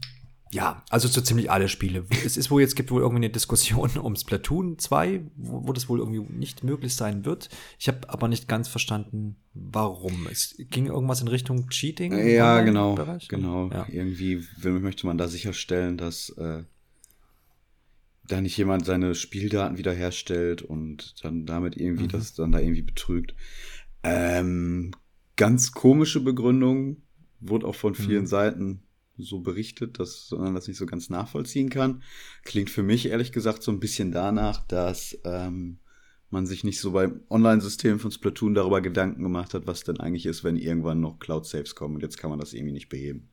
ja, also so ziemlich alle Spiele. Es ist wohl jetzt gibt wohl irgendwie eine Diskussion <laughs> um Splatoon 2, wo, wo das wohl irgendwie nicht möglich sein wird. Ich habe aber nicht ganz verstanden, warum. Es ging irgendwas in Richtung Cheating. ja, genau, Online-Bereich? genau. Ja. Irgendwie möchte man da sicherstellen, dass äh, da nicht jemand seine Spieldaten wiederherstellt und dann damit irgendwie Mhm. das dann da irgendwie betrügt. Ähm, ganz komische Begründung, wurde auch von vielen Mhm. Seiten so berichtet, dass man das nicht so ganz nachvollziehen kann. Klingt für mich ehrlich gesagt so ein bisschen danach, dass ähm, man sich nicht so beim Online-System von Splatoon darüber Gedanken gemacht hat, was denn eigentlich ist, wenn irgendwann noch Cloud-Saves kommen und jetzt kann man das irgendwie nicht beheben.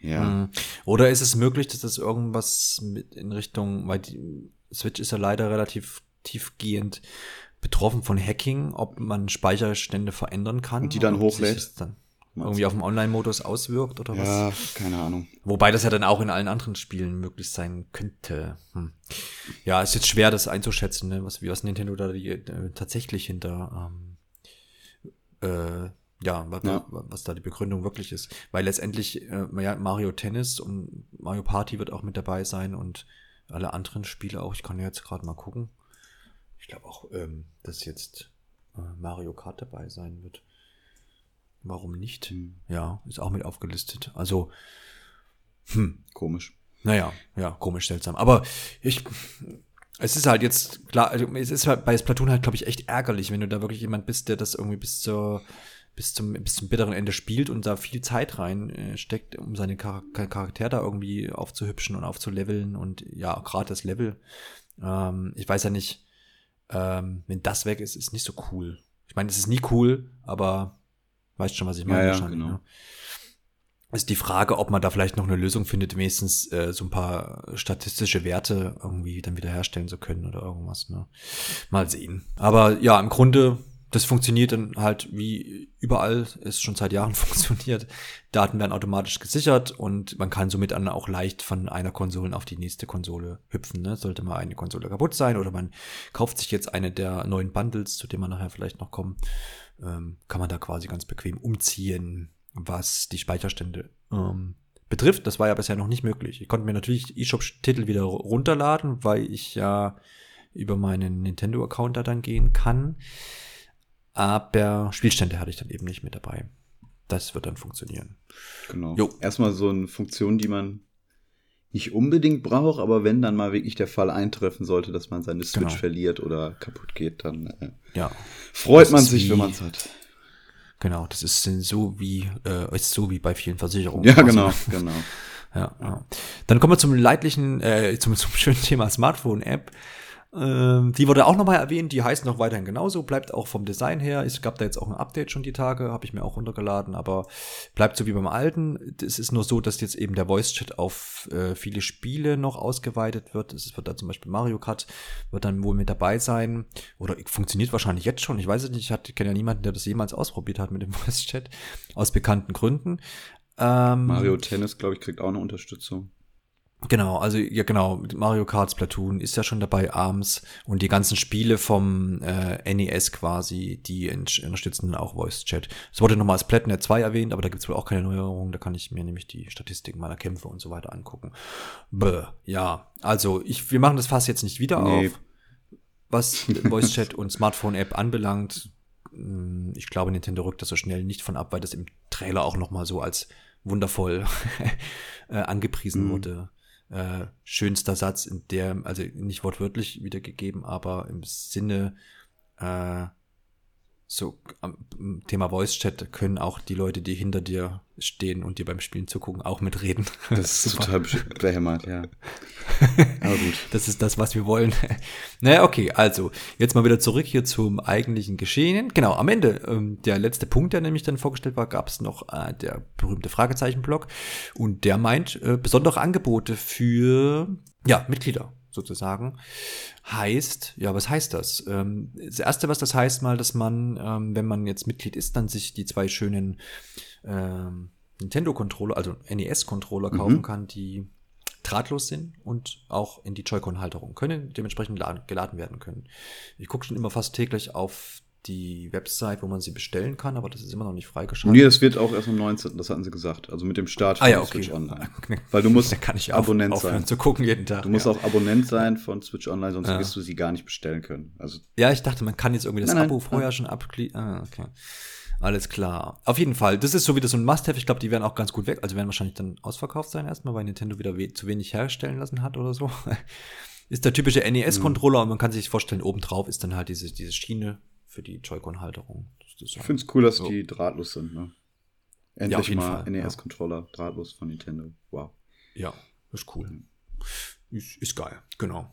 Ja. Mhm. Oder ist es möglich, dass das irgendwas mit in Richtung, weil die Switch ist ja leider relativ tiefgehend betroffen von Hacking, ob man Speicherstände verändern kann. Und die dann hochlädt? Dann, irgendwie auf dem Online-Modus auswirkt oder was? Ja, keine Ahnung. Wobei das ja dann auch in allen anderen Spielen möglich sein könnte. Hm. Ja, ist jetzt schwer, das einzuschätzen, ne? was, wie was Nintendo da die, äh, tatsächlich hinter ähm, äh, ja, was, ja. was da die Begründung wirklich ist. Weil letztendlich äh, Mario Tennis und Mario Party wird auch mit dabei sein und alle anderen Spiele auch. Ich kann ja jetzt gerade mal gucken. Ich glaube auch, ähm, dass jetzt äh, Mario Kart dabei sein wird. Warum nicht? Hm. Ja, ist auch mit aufgelistet. Also, hm. Komisch. Naja, ja, komisch, seltsam. Aber ich, es ist halt jetzt, klar, also es ist halt bei Splatoon halt, glaube ich, echt ärgerlich, wenn du da wirklich jemand bist, der das irgendwie bis zur, bis zum, bis zum bitteren Ende spielt und da viel Zeit rein äh, steckt, um seine Char Charakter da irgendwie aufzuhübschen und aufzuleveln und ja, gerade das Level. Ähm, ich weiß ja nicht, ähm, wenn das weg ist, ist nicht so cool. Ich meine, es ist nie cool, aber weißt schon, was ich meine. Ja, ja genau. Ne? ist die Frage, ob man da vielleicht noch eine Lösung findet, wenigstens äh, so ein paar statistische Werte irgendwie dann wieder herstellen zu können oder irgendwas. Ne? Mal sehen. Aber ja, im Grunde, das funktioniert dann halt wie überall es schon seit Jahren <laughs> funktioniert. Daten werden automatisch gesichert und man kann somit dann auch leicht von einer Konsole auf die nächste Konsole hüpfen. Ne? Sollte mal eine Konsole kaputt sein oder man kauft sich jetzt eine der neuen Bundles, zu dem man nachher vielleicht noch kommen, ähm, kann man da quasi ganz bequem umziehen was die Speicherstände ähm, betrifft. Das war ja bisher noch nicht möglich. Ich konnte mir natürlich eShop-Titel wieder runterladen, weil ich ja über meinen Nintendo-Account da dann gehen kann. Aber Spielstände hatte ich dann eben nicht mit dabei. Das wird dann funktionieren. Genau. Jo. Erstmal so eine Funktion, die man nicht unbedingt braucht, aber wenn dann mal wirklich der Fall eintreffen sollte, dass man seine Switch genau. verliert oder kaputt geht, dann äh, ja. freut das man sich, wenn man es hat. Genau, das ist so wie, äh, ist so wie bei vielen Versicherungen. Ja, genau, <laughs> genau. Ja, ja. Dann kommen wir zum leidlichen, äh, zum, zum schönen Thema Smartphone-App. Ähm, die wurde auch nochmal erwähnt, die heißt noch weiterhin genauso, bleibt auch vom Design her. Es gab da jetzt auch ein Update schon die Tage, habe ich mir auch runtergeladen, aber bleibt so wie beim alten. Es ist nur so, dass jetzt eben der Voice-Chat auf äh, viele Spiele noch ausgeweitet wird. Es wird da zum Beispiel Mario Kart, wird dann wohl mit dabei sein. Oder funktioniert wahrscheinlich jetzt schon. Ich weiß es nicht, ich kenne ja niemanden, der das jemals ausprobiert hat mit dem <laughs> Voice-Chat, aus bekannten Gründen. Ähm, Mario Tennis, glaube ich, kriegt auch eine Unterstützung. Genau, also ja genau, Mario Kart Splatoon ist ja schon dabei, ARMS und die ganzen Spiele vom äh, NES quasi, die unterstützen auch Voice Chat. Es wurde nochmal Splatnet 2 erwähnt, aber da gibt's wohl auch keine Neuerungen, da kann ich mir nämlich die Statistiken meiner Kämpfe und so weiter angucken. Bäh, ja, also ich, wir machen das Fass jetzt nicht wieder nee. auf, was Voice Chat und Smartphone App anbelangt. Hm, ich glaube, Nintendo rückt das so schnell nicht von ab, weil das im Trailer auch nochmal so als wundervoll <laughs> äh, angepriesen mhm. wurde äh, schönster Satz in der, also nicht wortwörtlich wiedergegeben, aber im Sinne äh, so am Thema Voice Chat können auch die Leute, die hinter dir stehen und dir beim Spielen zugucken, auch mitreden. Das ist <laughs> total behämmert, ja. <laughs> Aber gut. Das ist das, was wir wollen. <laughs> naja, okay, also jetzt mal wieder zurück hier zum eigentlichen Geschehen. Genau, am Ende, ähm, der letzte Punkt, der nämlich dann vorgestellt war, gab es noch äh, der berühmte Fragezeichenblock und der meint äh, besondere Angebote für ja, Mitglieder sozusagen. Heißt, ja, was heißt das? Ähm, das erste, was das heißt, mal, dass man, ähm, wenn man jetzt Mitglied ist, dann sich die zwei schönen ähm, Nintendo-Controller, also NES-Controller kaufen mhm. kann, die drahtlos sind und auch in die Joy-Con-Halterung können, dementsprechend geladen werden können. Ich gucke schon immer fast täglich auf die Website, wo man sie bestellen kann, aber das ist immer noch nicht freigeschaltet. Nee, das wird auch erst am 19., das hatten sie gesagt. Also mit dem Start von ah, ja, okay. Switch Online. <laughs> Weil du musst kann ich Abonnent auf, sein. zu gucken jeden Tag. Du musst ja. auch Abonnent sein von Switch Online, sonst ja. wirst du sie gar nicht bestellen können. Also ja, ich dachte, man kann jetzt irgendwie das nein, Abo nein, vorher nein. schon abklicken. Ah, okay. Alles klar. Auf jeden Fall, das ist so wieder so ein Must-Have. Ich glaube, die werden auch ganz gut weg. Also werden wahrscheinlich dann ausverkauft sein erstmal, weil Nintendo wieder we zu wenig herstellen lassen hat oder so. <laughs> ist der typische NES-Controller mhm. und man kann sich vorstellen, obendrauf ist dann halt diese, diese Schiene für die Joy-Con-Halterung. Ich finde es cool, dass so. die drahtlos sind. Ne? Endlich ja, mal NES-Controller ja. drahtlos von Nintendo. Wow. Ja, ist cool. Ist, ist geil, genau.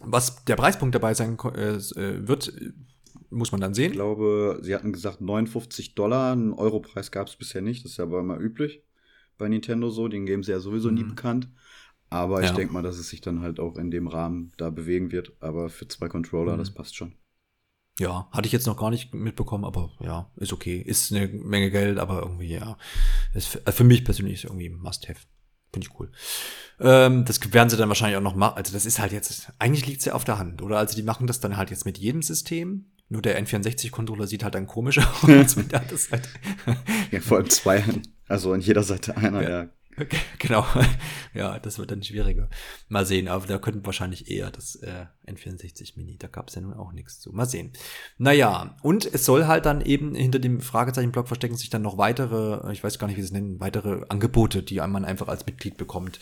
Was der Preispunkt dabei sein äh, äh, wird, muss man dann sehen. Ich glaube, sie hatten gesagt 59 Dollar. Einen Europreis gab es bisher nicht. Das ist ja aber immer üblich bei Nintendo so. Den geben sie ja sowieso mhm. nie bekannt. Aber ich ja. denke mal, dass es sich dann halt auch in dem Rahmen da bewegen wird. Aber für zwei Controller, mhm. das passt schon. Ja, hatte ich jetzt noch gar nicht mitbekommen, aber ja, ist okay. Ist eine Menge Geld, aber irgendwie, ja. Ist für, für mich persönlich ist irgendwie Must-Have. Finde ich cool. Ähm, das werden sie dann wahrscheinlich auch noch machen. Also das ist halt jetzt, eigentlich liegt es ja auf der Hand, oder? Also die machen das dann halt jetzt mit jedem System. Nur der N64-Controller sieht halt dann komisch <laughs> aus <laughs> mit der Seite. ja, vor allem zwei. Also an jeder Seite einer, ja. ja. <laughs> Genau. Ja, das wird dann schwieriger. Mal sehen, aber da könnten wahrscheinlich eher das äh, N64 Mini. Da gab es ja nun auch nichts zu. Mal sehen. Naja, und es soll halt dann eben hinter dem Fragezeichenblock verstecken sich dann noch weitere, ich weiß gar nicht, wie sie es nennen, weitere Angebote, die man einfach als Mitglied bekommt.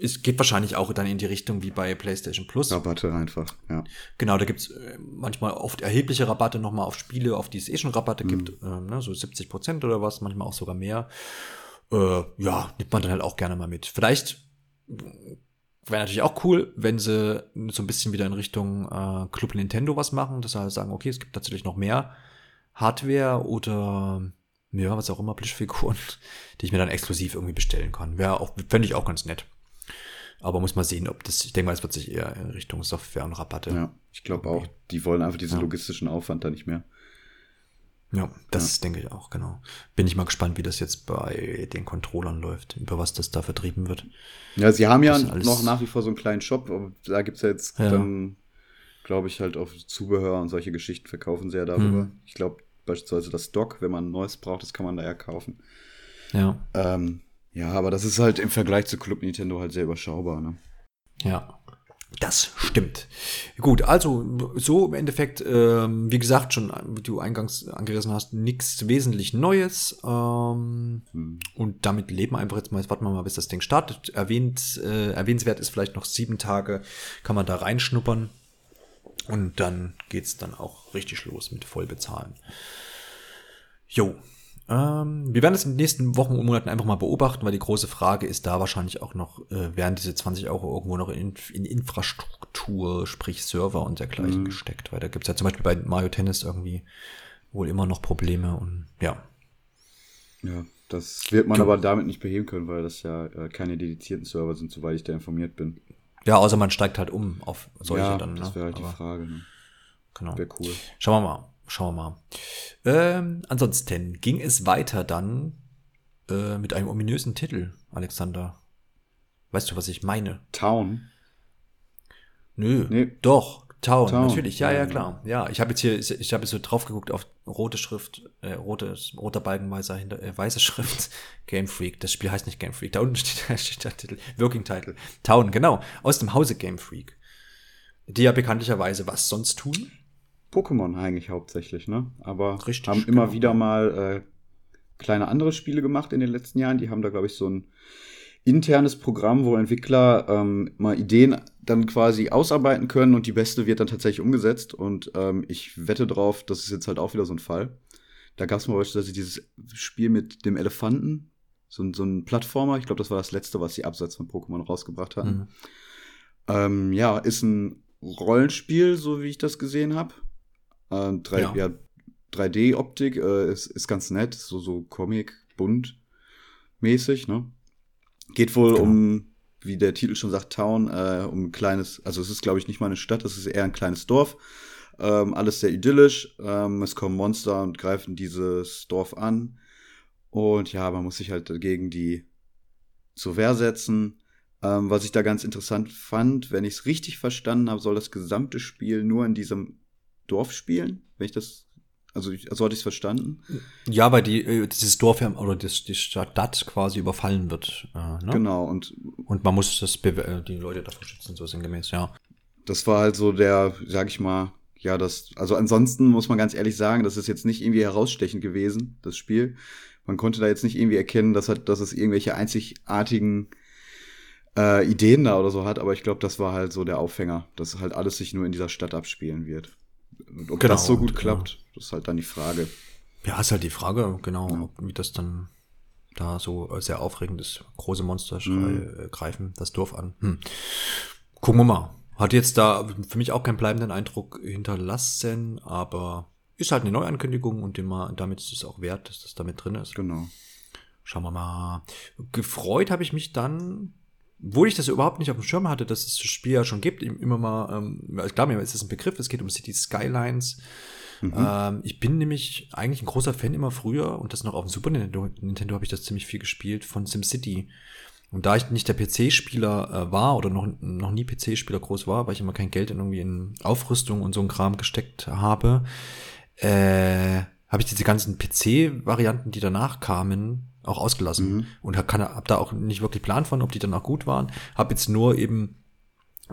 Es geht wahrscheinlich auch dann in die Richtung wie bei PlayStation Plus. Rabatte einfach, ja. Genau, da gibt's äh, manchmal oft erhebliche Rabatte nochmal auf Spiele, auf die es eh schon Rabatte mhm. gibt. Äh, ne, so 70 Prozent oder was, manchmal auch sogar mehr äh, ja, nimmt man dann halt auch gerne mal mit. Vielleicht wäre natürlich auch cool, wenn sie so ein bisschen wieder in Richtung äh, Club Nintendo was machen, dass sie halt sagen, okay, es gibt tatsächlich noch mehr Hardware oder ja, was auch immer, Plüschfiguren, die ich mir dann exklusiv irgendwie bestellen kann. Wäre auch, fände ich auch ganz nett. Aber muss man sehen, ob das, ich denke mal, es wird sich eher in Richtung Software und Rabatte. Ja, ich glaube auch, die wollen einfach diesen ja. logistischen Aufwand da nicht mehr. Ja, das ja. denke ich auch, genau. Bin ich mal gespannt, wie das jetzt bei den Controllern läuft, über was das da vertrieben wird. Ja, sie haben ja noch nach wie vor so einen kleinen Shop, aber da gibt's ja jetzt ja. dann, glaube ich, halt auf Zubehör und solche Geschichten verkaufen sie ja darüber. Hm. Ich glaube, beispielsweise das Dock, wenn man ein neues braucht, das kann man da ja kaufen. Ja. Ähm, ja, aber das ist halt im Vergleich zu Club Nintendo halt sehr überschaubar, ne? Ja. Das stimmt. Gut, also so im Endeffekt, ähm, wie gesagt, schon, wie du eingangs angerissen hast, nichts wesentlich Neues. Ähm, hm. Und damit leben wir einfach jetzt mal, jetzt warten wir mal, bis das Ding startet. Erwähnt, äh, erwähnenswert ist vielleicht noch sieben Tage, kann man da reinschnuppern. Und dann geht's dann auch richtig los mit Vollbezahlen. Jo, ähm, wir werden das in den nächsten Wochen und Monaten einfach mal beobachten, weil die große Frage ist da wahrscheinlich auch noch, äh, werden diese 20 Euro irgendwo noch in, in Infrastruktur, sprich Server und dergleichen mhm. gesteckt. Weil da gibt's ja zum Beispiel bei Mario Tennis irgendwie wohl immer noch Probleme und ja. Ja, das wird man aber damit nicht beheben können, weil das ja äh, keine dedizierten Server sind, soweit ich da informiert bin. Ja, außer man steigt halt um auf solche ja, dann. Das wäre halt aber, die Frage. Ne? Genau. Wäre cool. Schauen wir mal. Schauen wir mal. Ähm, ansonsten ging es weiter dann äh, mit einem ominösen Titel, Alexander. Weißt du, was ich meine? Town. Nö, nee. doch. Town, Town, natürlich, ja, ja, klar. Ja, ich habe jetzt hier, ich habe jetzt so drauf geguckt auf rote Schrift, äh, rote, roter Balken weißer hinter, äh, weiße Schrift, <laughs> Game Freak. Das Spiel heißt nicht Game Freak. Da unten <laughs> steht, steht der Titel, Working Title. Town, genau, aus dem Hause Game Freak. Die ja bekanntlicherweise was sonst tun? Pokémon eigentlich hauptsächlich, ne? Aber Richtig, haben immer genau. wieder mal äh, kleine andere Spiele gemacht in den letzten Jahren. Die haben da, glaube ich, so ein internes Programm, wo Entwickler ähm, mal Ideen dann quasi ausarbeiten können und die beste wird dann tatsächlich umgesetzt. Und ähm, ich wette drauf, das ist jetzt halt auch wieder so ein Fall. Da gab es mal beispielsweise dieses Spiel mit dem Elefanten, so, so ein Plattformer. Ich glaube, das war das letzte, was sie abseits von Pokémon rausgebracht hatten. Mhm. Ähm, ja, ist ein Rollenspiel, so wie ich das gesehen habe. Äh, 3, ja. ja 3D-Optik äh, ist, ist ganz nett, so, so Comic, bunt mäßig, ne? Geht wohl genau. um, wie der Titel schon sagt, Town, äh, um ein kleines, also es ist, glaube ich, nicht mal eine Stadt, es ist eher ein kleines Dorf. Ähm, alles sehr idyllisch. Ähm, es kommen Monster und greifen dieses Dorf an. Und ja, man muss sich halt dagegen die zur Wehr setzen. Ähm, was ich da ganz interessant fand, wenn ich es richtig verstanden habe, soll das gesamte Spiel nur in diesem Dorf spielen, wenn ich das, also ich, so hatte ich es verstanden. Ja, weil die, äh, dieses Dorf oder das, die Stadt quasi überfallen wird. Äh, ne? Genau, und, und man muss das äh, die Leute davor schützen, so sinngemäß, ja. Das war halt so der, sag ich mal, ja, das, also ansonsten muss man ganz ehrlich sagen, das ist jetzt nicht irgendwie herausstechend gewesen, das Spiel. Man konnte da jetzt nicht irgendwie erkennen, dass, hat, dass es irgendwelche einzigartigen äh, Ideen da oder so hat, aber ich glaube, das war halt so der Aufhänger, dass halt alles sich nur in dieser Stadt abspielen wird. Ob genau, das so gut und, klappt, das ist halt dann die Frage. Ja, ist halt die Frage, genau, ja. wie das dann da so sehr aufregend ist. Große Monster mhm. Äh, greifen das Dorf an. Hm. Gucken wir mal. Hat jetzt da für mich auch keinen bleibenden Eindruck hinterlassen, aber ist halt eine Neuankündigung und immer, damit ist es auch wert, dass das damit drin ist. Genau. Schauen wir mal. Gefreut habe ich mich dann wo ich das überhaupt nicht auf dem Schirm hatte, dass es das Spiel ja schon gibt, immer mal, ähm, klar, mir ist das ein Begriff, es geht um City Skylines. Mhm. Ähm, ich bin nämlich eigentlich ein großer Fan immer früher, und das noch auf dem Super Nintendo, Nintendo habe ich das ziemlich viel gespielt, von SimCity. Und da ich nicht der PC-Spieler äh, war oder noch, noch nie PC-Spieler groß war, weil ich immer kein Geld in irgendwie in Aufrüstung und so ein Kram gesteckt habe, äh, habe ich diese ganzen PC-Varianten, die danach kamen, auch ausgelassen. Mhm. Und habe hab da auch nicht wirklich Plan von, ob die dann auch gut waren. Habe jetzt nur eben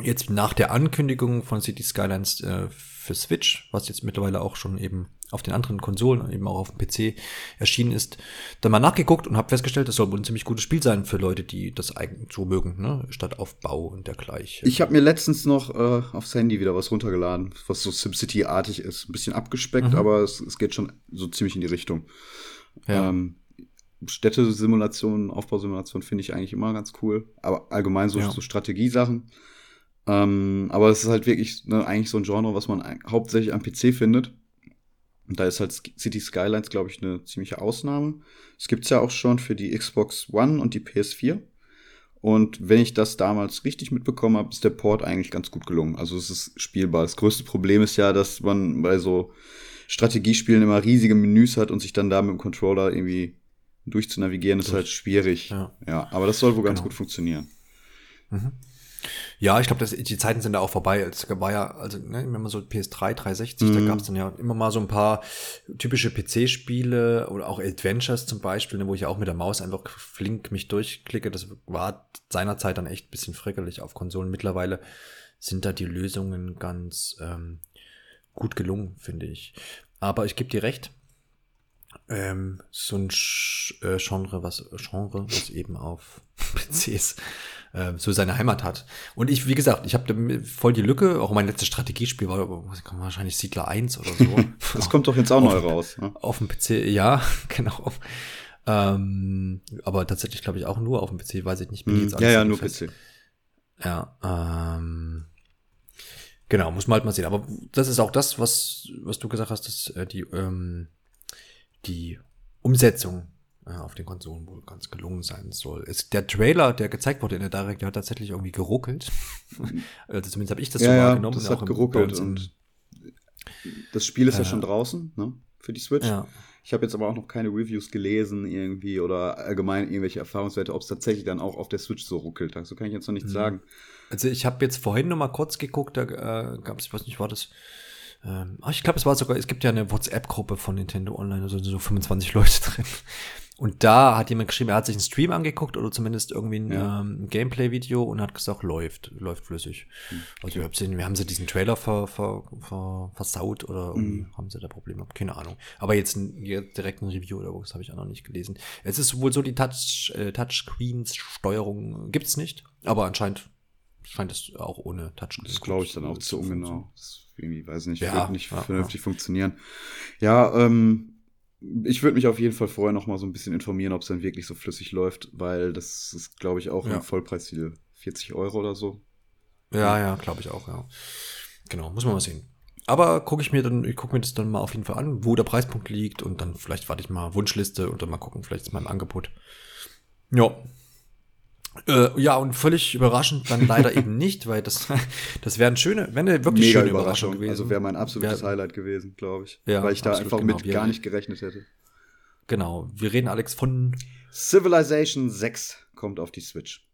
jetzt nach der Ankündigung von City Skylines äh, für Switch, was jetzt mittlerweile auch schon eben auf den anderen Konsolen, eben auch auf dem PC erschienen ist, dann mal nachgeguckt und habe festgestellt, das soll wohl ein ziemlich gutes Spiel sein für Leute, die das eigentlich so mögen, ne? statt Aufbau und dergleichen. Ich habe mir letztens noch äh, aufs Handy wieder was runtergeladen, was so SimCity-artig ist. Ein bisschen abgespeckt, mhm. aber es, es, geht schon so ziemlich in die Richtung. Ja. Ähm, Städtesimulationen, Aufbausimulationen finde ich eigentlich immer ganz cool. Aber allgemein so, ja. so Strategiesachen. Ähm, aber es ist halt wirklich ne, eigentlich so ein Genre, was man hauptsächlich am PC findet. Und da ist halt City Skylines, glaube ich, eine ziemliche Ausnahme. Es gibt es ja auch schon für die Xbox One und die PS4. Und wenn ich das damals richtig mitbekommen habe, ist der Port eigentlich ganz gut gelungen. Also es ist spielbar. Das größte Problem ist ja, dass man bei so Strategiespielen immer riesige Menüs hat und sich dann da mit dem Controller irgendwie durchzunavigieren, ist halt schwierig. Ja. ja, aber das soll wohl ganz genau. gut funktionieren. Mhm. Ja, ich glaube, die Zeiten sind da auch vorbei. Es war ja, also ne, wenn man so PS3, 360, mhm. da gab es dann ja immer mal so ein paar typische PC-Spiele oder auch Adventures zum Beispiel, ne, wo ich auch mit der Maus einfach flink mich durchklicke. Das war seinerzeit dann echt ein bisschen frickelig auf Konsolen. Mittlerweile sind da die Lösungen ganz ähm, gut gelungen, finde ich. Aber ich gebe dir recht, ähm, so ein äh, Genre, was Genre, was eben auf <laughs> PCs äh, so seine Heimat hat. Und ich, wie gesagt, ich habe voll die Lücke. Auch mein letztes Strategiespiel war wahrscheinlich Siedler 1 oder so. <laughs> das kommt doch jetzt auch neu raus. Ne? Auf dem PC, ja, <laughs> genau. Ähm, aber tatsächlich glaube ich auch nur auf dem PC, weiß ich nicht. Bin mm, jetzt ja, ja, nur fest. PC. Ja, ähm, genau, muss man halt mal sehen. Aber das ist auch das, was, was du gesagt hast, dass äh, die, ähm, die Umsetzung äh, auf den Konsolen wohl ganz gelungen sein soll. Es, der Trailer, der gezeigt wurde in der Direct, der hat tatsächlich irgendwie geruckelt. <laughs> also zumindest habe ich das ja, so wahrgenommen. Ja, das hat geruckelt und das Spiel ist äh, ja schon draußen, ne, für die Switch. Ja. Ich habe jetzt aber auch noch keine Reviews gelesen irgendwie oder allgemein irgendwelche Erfahrungswerte, ob es tatsächlich dann auch auf der Switch so ruckelt. Also kann ich jetzt noch nichts mhm. sagen. Also ich habe jetzt vorhin noch mal kurz geguckt, da äh, gab es, ich weiß nicht, war das ähm, ich glaube, es war sogar, es gibt ja eine WhatsApp-Gruppe von Nintendo Online, also so 25 Leute <laughs> drin. Und da hat jemand geschrieben, er hat sich einen Stream angeguckt oder zumindest irgendwie ein ja. ähm, Gameplay-Video und hat gesagt, läuft, läuft flüssig. Mhm. Also wir haben, wir haben sie diesen Trailer ver, ver, ver, versaut oder mhm. haben sie da Probleme? Keine Ahnung. Aber jetzt, ein, direkt ein Review oder was habe ich auch noch nicht gelesen. Es ist wohl so, die Touch, äh, Touchscreens-Steuerung gibt's nicht, aber anscheinend scheint es auch ohne Touchscreen. Das glaube ich dann auch zu ungenau. Das irgendwie, weiß nicht, ja, wird nicht ja, vernünftig ja. funktionieren. Ja, ähm, ich würde mich auf jeden Fall vorher noch mal so ein bisschen informieren, ob es dann wirklich so flüssig läuft, weil das ist, glaube ich, auch ja. ein Vollpreisziel. 40 Euro oder so. Ja, ja, glaube ich auch, ja. Genau, muss man mal sehen. Aber gucke ich mir dann, ich gucke mir das dann mal auf jeden Fall an, wo der Preispunkt liegt und dann vielleicht warte ich mal Wunschliste und dann mal gucken, vielleicht ist mein Angebot. Ja, äh, ja, und völlig überraschend dann <laughs> leider eben nicht, weil das, das wäre eine schöne, wäre eine wirklich Mega schöne Überraschung, Überraschung gewesen. Also wäre mein absolutes wär, Highlight gewesen, glaube ich. Ja, weil ich da einfach genau. mit gar nicht gerechnet hätte. Genau. Wir reden, Alex, von Civilization 6 kommt auf die Switch.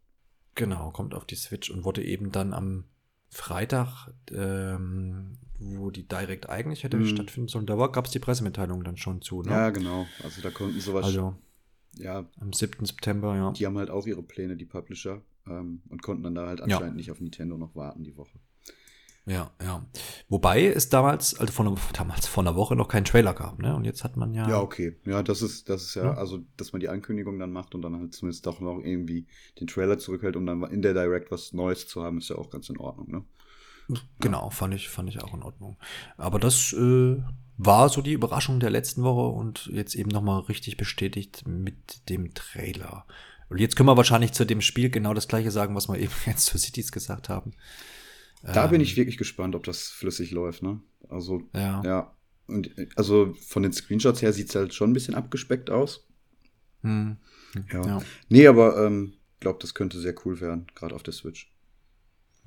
Genau, kommt auf die Switch und wurde eben dann am Freitag, ähm, wo die Direct eigentlich hätte mm. stattfinden sollen, da gab es die Pressemitteilung dann schon zu. Ne? Ja, genau. Also da konnten sowas. Also, ja. Am 7. September, ja. Die haben halt auch ihre Pläne, die Publisher, ähm, und konnten dann da halt anscheinend ja. nicht auf Nintendo noch warten die Woche. Ja, ja. Wobei es damals, also von, damals vor einer Woche noch keinen Trailer gab, ne? Und jetzt hat man ja. Ja, okay. Ja, das ist, das ist ja, ja, also, dass man die Ankündigung dann macht und dann halt zumindest doch noch irgendwie den Trailer zurückhält, um dann in der Direct was Neues zu haben, ist ja auch ganz in Ordnung, ne? Genau, ja. fand ich, fand ich auch in Ordnung. Aber das äh, war so die Überraschung der letzten Woche und jetzt eben nochmal richtig bestätigt mit dem Trailer. Und jetzt können wir wahrscheinlich zu dem Spiel genau das gleiche sagen, was wir eben <laughs> jetzt zu Cities gesagt haben. Da ähm, bin ich ähm, wirklich gespannt, ob das flüssig läuft, ne? Also, ja. ja. Und also von den Screenshots her sieht es halt schon ein bisschen abgespeckt aus. Hm. Ja. ja. Nee, aber ähm, glaube, das könnte sehr cool werden, gerade auf der Switch.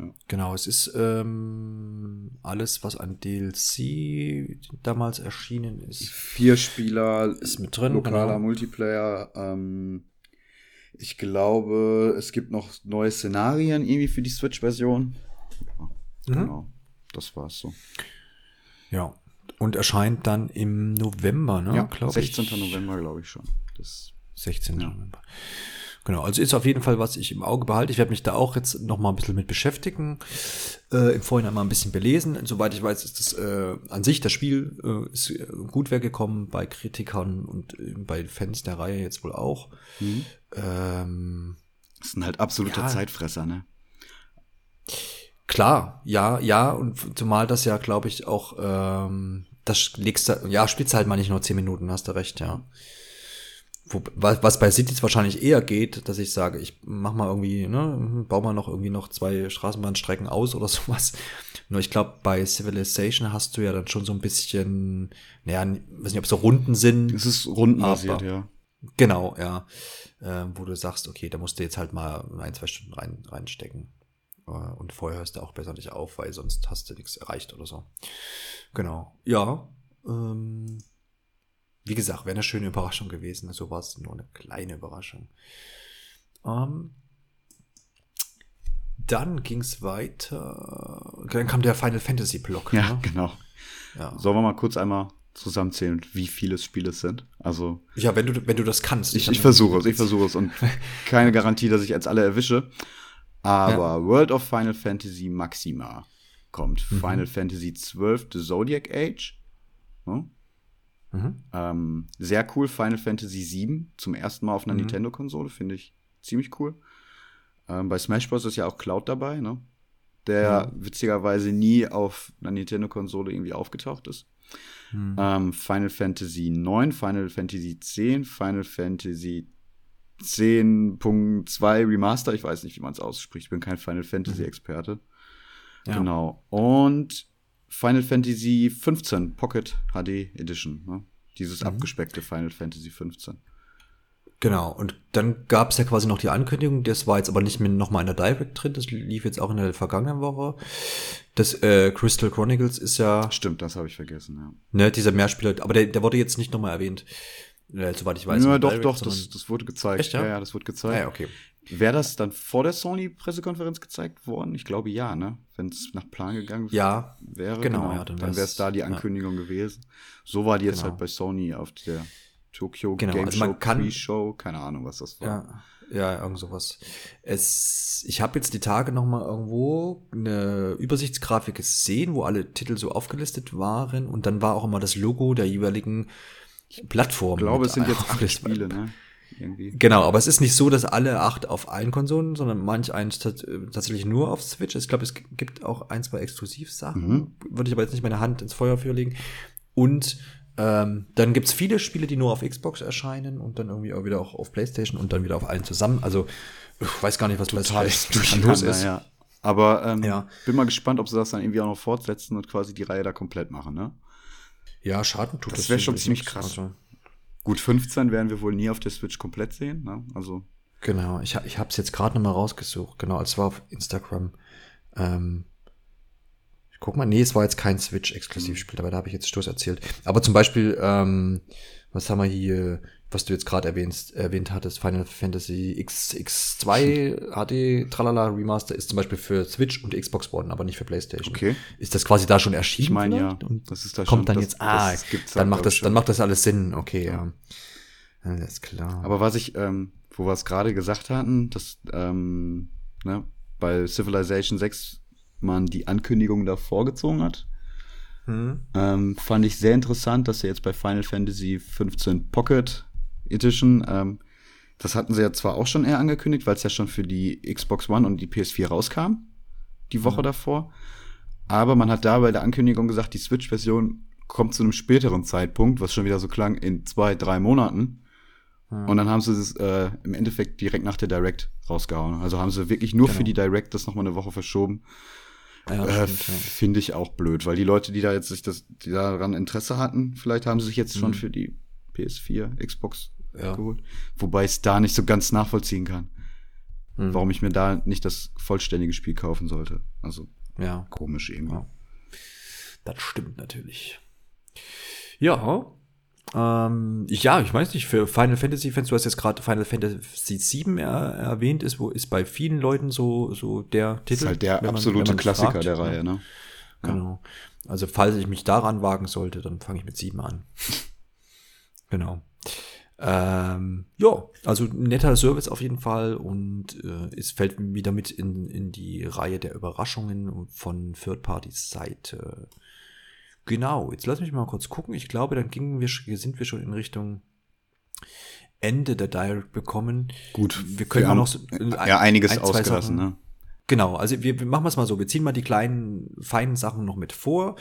Ja. Genau, es ist ähm, alles, was an DLC damals erschienen ist. Vier Spieler, ist mit drin. Lokaler genau. Multiplayer. Ähm, ich glaube, es gibt noch neue Szenarien irgendwie für die Switch-Version. Ja, mhm. Genau, das war's so. Ja, und erscheint dann im November, ne? Ja, glaube 16. Ich. November, glaube ich schon. Das 16. Ja. November. Genau, also ist auf jeden Fall, was ich im Auge behalte. Ich werde mich da auch jetzt noch mal ein bisschen mit beschäftigen. Äh, Im Vorhinein mal ein bisschen belesen. Soweit ich weiß, ist das äh, an sich, das Spiel äh, ist äh, gut weggekommen bei Kritikern und äh, bei Fans der Reihe jetzt wohl auch. Mhm. Ähm, das sind halt absolute ja. Zeitfresser, ne? Klar, ja, ja, und zumal das ja, glaube ich, auch, ähm, das legst du, ja, spielst halt mal nicht nur zehn Minuten, hast du recht, ja. Was bei Cities wahrscheinlich eher geht, dass ich sage, ich mach mal irgendwie, ne, baue mal noch irgendwie noch zwei Straßenbahnstrecken aus oder <laughs> sowas. Nur ich glaube, bei Civilization hast du ja dann schon so ein bisschen, naja, weiß nicht, ob es so Runden sind. Es ist rundenbasiert, ja. Genau, ja. Äh, wo du sagst, okay, da musst du jetzt halt mal ein, zwei Stunden rein, reinstecken. Äh, und vorher hörst du auch besser nicht auf, weil sonst hast du nichts erreicht oder so. Genau. Ja. Ähm, wie gesagt, wäre eine schöne Überraschung gewesen. So also war es nur eine kleine Überraschung. Ähm, dann ging es weiter. Dann kam der Final Fantasy Block. Ja, ne? genau. Ja. Sollen wir mal kurz einmal zusammenzählen, wie viele Spiele es sind? Also. Ja, wenn du, wenn du das kannst. Ich, ich versuche es, ich versuche es und <laughs> keine Garantie, dass ich jetzt alle erwische. Aber ja. World of Final Fantasy Maxima kommt. Mhm. Final Fantasy XII The Zodiac Age. Hm? Mhm. Ähm, sehr cool. Final Fantasy VII zum ersten Mal auf einer mhm. Nintendo-Konsole. Finde ich ziemlich cool. Ähm, bei Smash Bros. ist ja auch Cloud dabei, ne? Der mhm. witzigerweise nie auf einer Nintendo-Konsole irgendwie aufgetaucht ist. Mhm. Ähm, Final Fantasy IX, Final Fantasy X, Final Fantasy 10.2 Remaster. Ich weiß nicht, wie man es ausspricht. Ich bin kein Final Fantasy-Experte. Ja. Genau. Und Final Fantasy 15 Pocket HD Edition. Ne? Dieses mhm. abgespeckte Final Fantasy 15. Genau, und dann gab es ja quasi noch die Ankündigung, das war jetzt aber nicht mehr nochmal in der Direct drin, das lief jetzt auch in der vergangenen Woche. Das äh, Crystal Chronicles ist ja. Stimmt, das habe ich vergessen, ja. Ne, dieser Mehrspieler, aber der, der wurde jetzt nicht nochmal erwähnt. Äh, soweit ich weiß. Ja, doch, Direct, doch, das, das wurde gezeigt. Echt, ja? ja, ja, das wurde gezeigt. Ah, ja, okay. Wäre das dann vor der Sony-Pressekonferenz gezeigt worden? Ich glaube ja, ne? Wenn es nach Plan gegangen ja, wäre. Genau, genau. Ja, dann, wäre es da die Ankündigung ja. gewesen. So war die jetzt genau. halt bei Sony auf der Tokyo genau, Game also Show, kann, Pre-Show, keine Ahnung, was das war. Ja, ja irgend sowas. Es, ich habe jetzt die Tage noch mal irgendwo eine Übersichtsgrafik gesehen, wo alle Titel so aufgelistet waren und dann war auch immer das Logo der jeweiligen Plattform. Ich glaube, es sind jetzt acht Spiele, ne? Irgendwie. Genau, aber es ist nicht so, dass alle acht auf allen Konsolen, sondern manch eins tatsächlich nur auf Switch. Ich glaube, es gibt auch ein, zwei Exklusivsachen. Mhm. Würde ich aber jetzt nicht meine Hand ins Feuer für legen. Und ähm, dann gibt's viele Spiele, die nur auf Xbox erscheinen und dann irgendwie auch wieder auch auf PlayStation und dann wieder auf allen zusammen. Also ich weiß gar nicht, was total <laughs> los ist. Ja. Aber ähm, ja. bin mal gespannt, ob sie das dann irgendwie auch noch fortsetzen und quasi die Reihe da komplett machen, ne? Ja, Schaden tut das. Das wäre schon ziemlich krass. Also. Gut, 15 werden wir wohl nie auf der Switch komplett sehen, ne? Also. Genau, ich, ich habe es jetzt gerade noch mal rausgesucht. Genau, es war auf Instagram. Ähm, ich guck mal, nee, es war jetzt kein Switch-Exklusivspiel, aber da habe ich jetzt Stoß erzählt. Aber zum Beispiel, ähm, was haben wir hier? Was du jetzt gerade erwähnt, erwähnt hattest, Final Fantasy X, X2 HD Tralala Remaster ist zum Beispiel für Switch und Xbox One, aber nicht für PlayStation. Okay. Ist das quasi da schon erschienen? Ich meine ja. Und das ist da kommt schon, dann das, jetzt, ah, dann macht das, schon. dann macht das alles Sinn. Okay, ja. ja. Alles klar. Aber was ich, ähm, wo wir es gerade gesagt hatten, dass, ähm, ne, bei Civilization 6 man die Ankündigung da vorgezogen hat. Hm. Ähm, fand ich sehr interessant, dass er jetzt bei Final Fantasy 15 Pocket Edition. Ähm, das hatten sie ja zwar auch schon eher angekündigt, weil es ja schon für die Xbox One und die PS4 rauskam, die Woche mhm. davor. Aber man hat da bei der Ankündigung gesagt, die Switch-Version kommt zu einem späteren Zeitpunkt, was schon wieder so klang, in zwei, drei Monaten. Mhm. Und dann haben sie es äh, im Endeffekt direkt nach der Direct rausgehauen. Also haben sie wirklich nur genau. für die Direct das nochmal eine Woche verschoben. Ja, äh, ja. Finde ich auch blöd, weil die Leute, die da jetzt sich das, die daran Interesse hatten, vielleicht haben sie sich jetzt mhm. schon für die PS4, Xbox ja. geholt. Wobei ich es da nicht so ganz nachvollziehen kann. mhm. warum ich mir da nicht das vollständige Spiel kaufen sollte. Also ja. komisch irgendwie. Ja. Das stimmt natürlich. Ja, ähm, ja, ich weiß nicht, für Final Fantasy Fans, du hast jetzt gerade Final Fantasy VII er, erwähnt, ist, wo ist bei vielen Leuten so, so der Titel. Ist halt der absolute man, Klassiker fragt, der Reihe, ne? Genau. Also, falls ich mich daran wagen sollte, dann fange ich mit 7 an. <laughs> genau. Ähm, ja, also netter Service auf jeden Fall und äh, es fällt wieder mit in, in die Reihe der Überraschungen von Third-Party-Seite. Genau, jetzt lass mich mal kurz gucken. Ich glaube, dann gingen wir, sind wir schon in Richtung Ende der Direct bekommen. Gut, wir können wir noch so, ja einiges ein, ausgelassen, ne? Genau, also wir, wir machen es mal so. Wir ziehen mal die kleinen, feinen Sachen noch mit vor.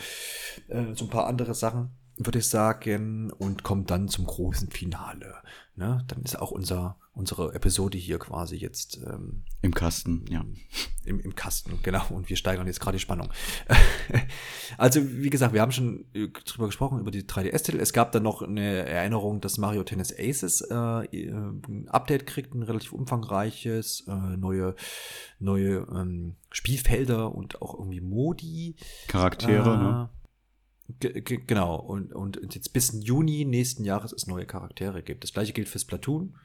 Äh, so ein paar andere Sachen würde ich sagen, und kommt dann zum großen Finale. Ne? Dann ist auch unser, unsere Episode hier quasi jetzt ähm, im Kasten, ja. Im, Im Kasten, genau. Und wir steigern jetzt gerade die Spannung. <laughs> also, wie gesagt, wir haben schon drüber gesprochen, über die 3DS-Titel. Es gab dann noch eine Erinnerung, dass Mario Tennis Aces äh, ein Update kriegt, ein relativ umfangreiches, äh, neue, neue ähm, Spielfelder und auch irgendwie Modi. Charaktere, äh, ne? Genau, und, und jetzt bis Juni nächsten Jahres es neue Charaktere gibt. Das gleiche gilt fürs Splatoon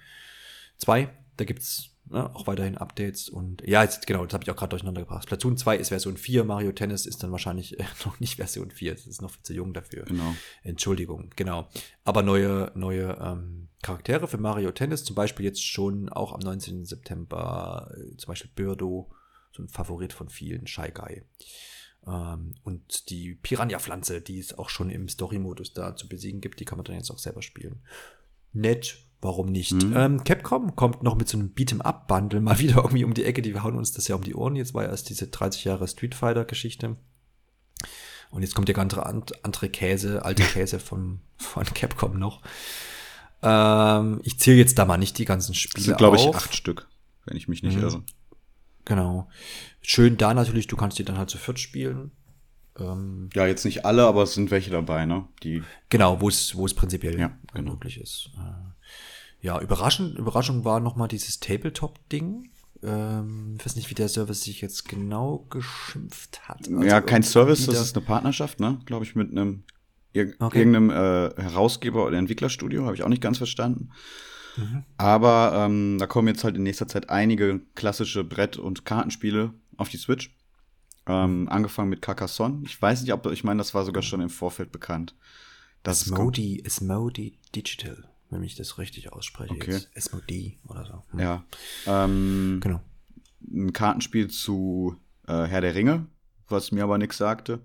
2. Da gibt's ne, auch weiterhin Updates und ja, jetzt genau, das habe ich auch gerade durcheinander gebracht. Splatoon 2 ist Version 4, Mario Tennis ist dann wahrscheinlich äh, <laughs> noch nicht Version 4, es ist noch viel zu jung dafür. Genau. Entschuldigung, genau. Aber neue, neue ähm, Charaktere für Mario Tennis, zum Beispiel jetzt schon auch am 19. September, äh, zum Beispiel Birdo, so ein Favorit von vielen, Shy Guy. Ähm, und die Piranha-Pflanze, die es auch schon im Story-Modus da zu besiegen gibt, die kann man dann jetzt auch selber spielen. Nett, warum nicht? Mhm. Ähm, Capcom kommt noch mit so einem Beat'em-up-Bundle mal <laughs> wieder irgendwie um die Ecke. Die hauen uns das ja um die Ohren. Jetzt war ja erst diese 30 Jahre Street Fighter-Geschichte. Und jetzt kommt der ganze andere Käse, alte <laughs> Käse von, von Capcom noch. Ähm, ich zähle jetzt da mal nicht die ganzen Spiele. Das sind, glaube ich, acht Stück, wenn ich mich nicht mhm. irre. Genau. Schön da natürlich, du kannst die dann halt zu viert spielen. Ähm, ja, jetzt nicht alle, aber es sind welche dabei, ne? Die genau, wo es, wo es prinzipiell ja, genau. möglich ist. Äh, ja, überraschend, Überraschung war nochmal dieses Tabletop-Ding. Ähm, ich weiß nicht, wie der Service sich jetzt genau geschimpft hat. Also ja, kein Service, das ist eine Partnerschaft, ne? Glaube ich, mit einem okay. irgendeinem äh, Herausgeber oder Entwicklerstudio, habe ich auch nicht ganz verstanden. Mhm. Aber ähm, da kommen jetzt halt in nächster Zeit einige klassische Brett- und Kartenspiele auf die Switch. Ähm, angefangen mit Carcassonne. Ich weiß nicht, ob ich meine, das war sogar schon im Vorfeld bekannt. Das ist Modi, ist Modi Digital, wenn ich das richtig ausspreche. Okay. SMOD oder so. Hm. Ja. Ähm, genau. Ein Kartenspiel zu äh, Herr der Ringe, was mir aber nichts sagte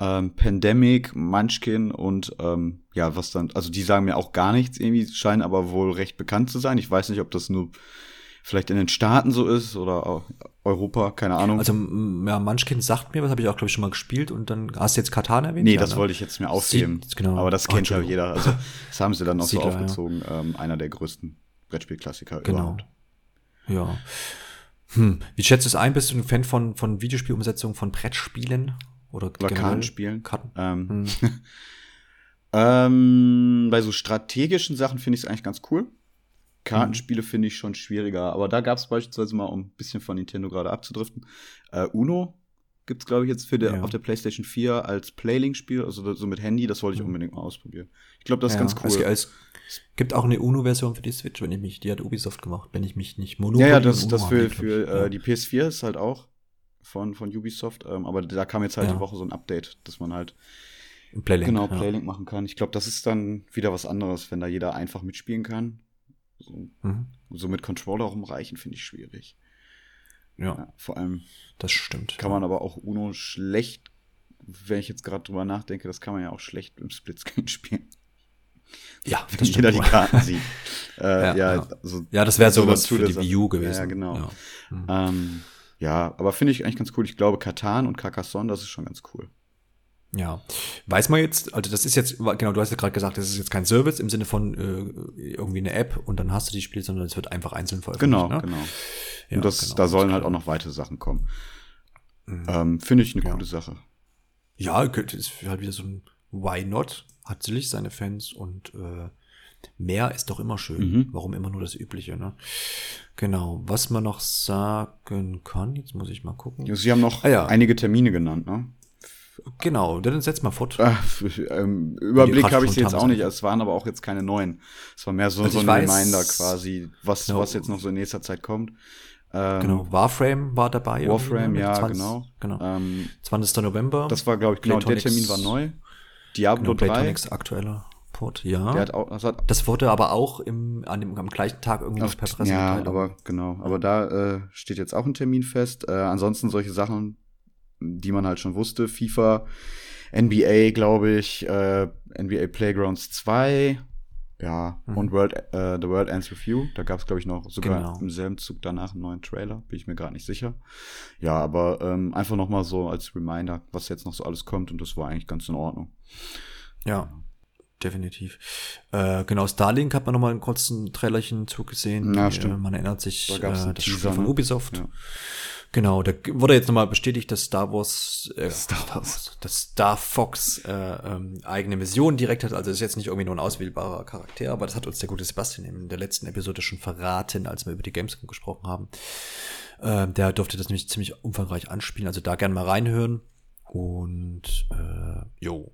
ähm, Pandemic, Munchkin und ähm, ja, was dann, also die sagen mir auch gar nichts irgendwie, scheinen aber wohl recht bekannt zu sein. Ich weiß nicht, ob das nur vielleicht in den Staaten so ist oder Europa, keine Ahnung. Also ja, Munchkin sagt mir, was habe ich auch, glaube ich, schon mal gespielt und dann hast du jetzt Katan erwähnt? Nee, ja, das ne? wollte ich jetzt mir aufheben. Sieht, genau. Aber das kennt ja jeder. Also <laughs> das haben sie dann noch Siedler, so aufgezogen. Ja. Ähm, einer der größten Brettspielklassiker genau. überhaupt. Ja. Hm. Wie schätzt du es ein? Bist du ein Fan von, von Videospielumsetzungen von Brettspielen? Oder, Oder Kartenspielen. Karten. Ähm, hm. <laughs> ähm, bei so strategischen Sachen finde ich es eigentlich ganz cool. Kartenspiele mhm. finde ich schon schwieriger, aber da gab es beispielsweise mal, um ein bisschen von Nintendo gerade abzudriften, äh, Uno gibt es, glaube ich, jetzt für der, ja. auf der PlayStation 4 als Playlink-Spiel, also so mit Handy, das wollte ich mhm. unbedingt mal ausprobieren. Ich glaube, das ist ja, ganz cool. Es, es gibt auch eine Uno-Version für die Switch, wenn ich mich, die hat Ubisoft gemacht, wenn ich mich nicht Monopoly Ja, ja, das, das für, für äh, die PS4 ist halt auch von, von Ubisoft. Ähm, aber da kam jetzt halt ja. die Woche so ein Update, dass man halt Playlink, genau Playlink ja. machen kann. Ich glaube, das ist dann wieder was anderes, wenn da jeder einfach mitspielen kann. So, mhm. so mit Controller rumreichen, finde ich schwierig. Ja. ja. Vor allem. Das stimmt. Kann man aber auch Uno schlecht, wenn ich jetzt gerade drüber nachdenke, das kann man ja auch schlecht im Splitscreen <laughs> spielen. Ja, wenn jeder die Karten sieht. <laughs> äh, ja, ja, Also, ja, das wäre sowas für die Wii U gewesen. Ja, genau. Ja. Mhm. Ähm, ja, aber finde ich eigentlich ganz cool. Ich glaube, Katan und Carcassonne, das ist schon ganz cool. Ja, weiß man jetzt, also das ist jetzt, genau, du hast ja gerade gesagt, das ist jetzt kein Service im Sinne von äh, irgendwie eine App und dann hast du die Spiele, sondern es wird einfach einzeln veröffentlicht. Genau, ne? genau. Ja, und das, genau, da sollen halt auch noch weitere Sachen kommen. Mhm. Ähm, Finde ich eine ja. coole Sache. Ja, das ist halt wieder so ein Why not? Hat sicherlich seine Fans und äh, mehr ist doch immer schön. Mhm. Warum immer nur das Übliche, ne? Genau. Was man noch sagen kann, jetzt muss ich mal gucken. Sie haben noch ah, ja. einige Termine genannt, ne? Genau, dann setz mal fort. Ach, ähm, Überblick habe ich jetzt auch nicht. Es waren aber auch jetzt keine neuen. Es war mehr so, also so ein weiß, Reminder quasi, was, genau. was jetzt noch so in nächster Zeit kommt. Ähm, genau, Warframe war dabei. Warframe, ja, 20, genau. genau. Ähm, 20. November. Das war, glaube ich, genau, der Termin war neu. Diablo genau, 3. aktueller Port, ja. Der hat auch, das, hat, das wurde aber auch im, an dem, am gleichen Tag irgendwie auf, per Pressemitteilung. Ja, aber genau. Aber da äh, steht jetzt auch ein Termin fest. Äh, ansonsten solche Sachen, die man halt schon wusste. FIFA, NBA, glaube ich, äh, NBA Playgrounds 2, ja, mhm. und World, äh, The World Ends With You. Da gab es, glaube ich, noch sogar genau. im selben Zug danach einen neuen Trailer. Bin ich mir gerade nicht sicher. Ja, aber ähm, einfach noch mal so als Reminder, was jetzt noch so alles kommt. Und das war eigentlich ganz in Ordnung. Ja, definitiv. Äh, genau, Starlink hat man noch mal einen kurzen Trailerchen zugesehen. Ja, stimmt. Äh, man erinnert sich, da gab's äh, das Spiel von ne? Ubisoft. Ja. Genau, da wurde jetzt nochmal bestätigt, dass Star Wars, äh, Star Wars, dass Star Fox äh, ähm, eigene Mission direkt hat. Also ist jetzt nicht irgendwie nur ein auswählbarer Charakter, aber das hat uns der gute Sebastian in der letzten Episode schon verraten, als wir über die Gamescom gesprochen haben. Äh, der durfte das nämlich ziemlich umfangreich anspielen, also da gerne mal reinhören. Und äh, jo,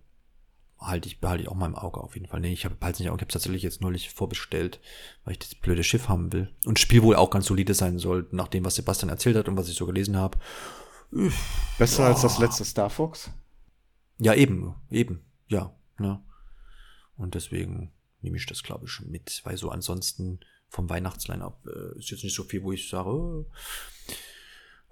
halte ich, behalte ich auch mal im Auge auf jeden Fall. Nee, ich habe halt nicht ich habe tatsächlich jetzt neulich vorbestellt, weil ich das blöde Schiff haben will. Und das Spiel wohl auch ganz solide sein soll, nach dem, was Sebastian erzählt hat und was ich so gelesen habe. Besser ja. als das letzte Star Fox? Ja, eben, eben, ja. ja. Und deswegen nehme ich das, glaube ich, mit, weil so ansonsten vom Weihnachtsline-Up äh, ist jetzt nicht so viel, wo ich sage, äh,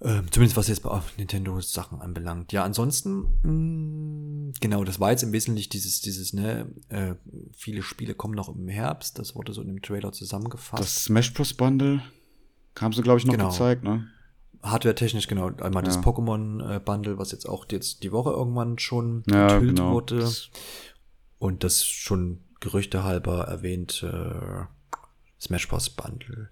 ähm, zumindest was jetzt bei Nintendo-Sachen anbelangt. Ja, ansonsten, mh, mm, genau, das war jetzt im Wesentlichen dieses, dieses, ne, äh, viele Spiele kommen noch im Herbst, das wurde so in dem Trailer zusammengefasst. Das Smash Bros. Bundle haben sie, glaube ich, noch genau. gezeigt, ne? Hardware-technisch, genau. Einmal ja. das Pokémon-Bundle, was jetzt auch jetzt die Woche irgendwann schon ja, enthüllt genau. wurde. Und das schon Gerüchte halber erwähnt, äh, Smash Bros. Bundle.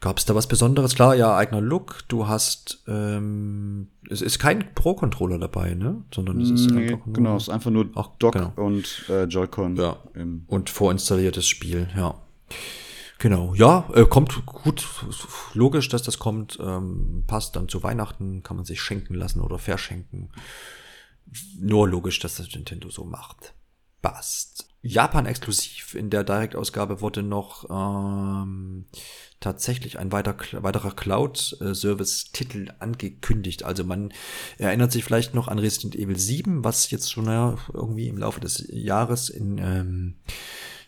Gab es da was Besonderes? Klar, ja, eigener Look. Du hast, ähm, es ist kein Pro-Controller dabei, ne? Sondern es ist nee, einfach nur, genau, es ist einfach nur auch, Dock genau. und äh, Joy-Con. Ja. Und vorinstalliertes Spiel, ja. Genau, ja, äh, kommt gut, logisch, dass das kommt, ähm, passt dann zu Weihnachten, kann man sich schenken lassen oder verschenken. Nur logisch, dass das Nintendo so macht. Passt. Japan exklusiv in der Direktausgabe wurde noch ähm, tatsächlich ein weiter, weiterer Cloud-Service-Titel angekündigt. Also man erinnert sich vielleicht noch an Resident Evil 7, was jetzt schon ja, irgendwie im Laufe des Jahres in ähm,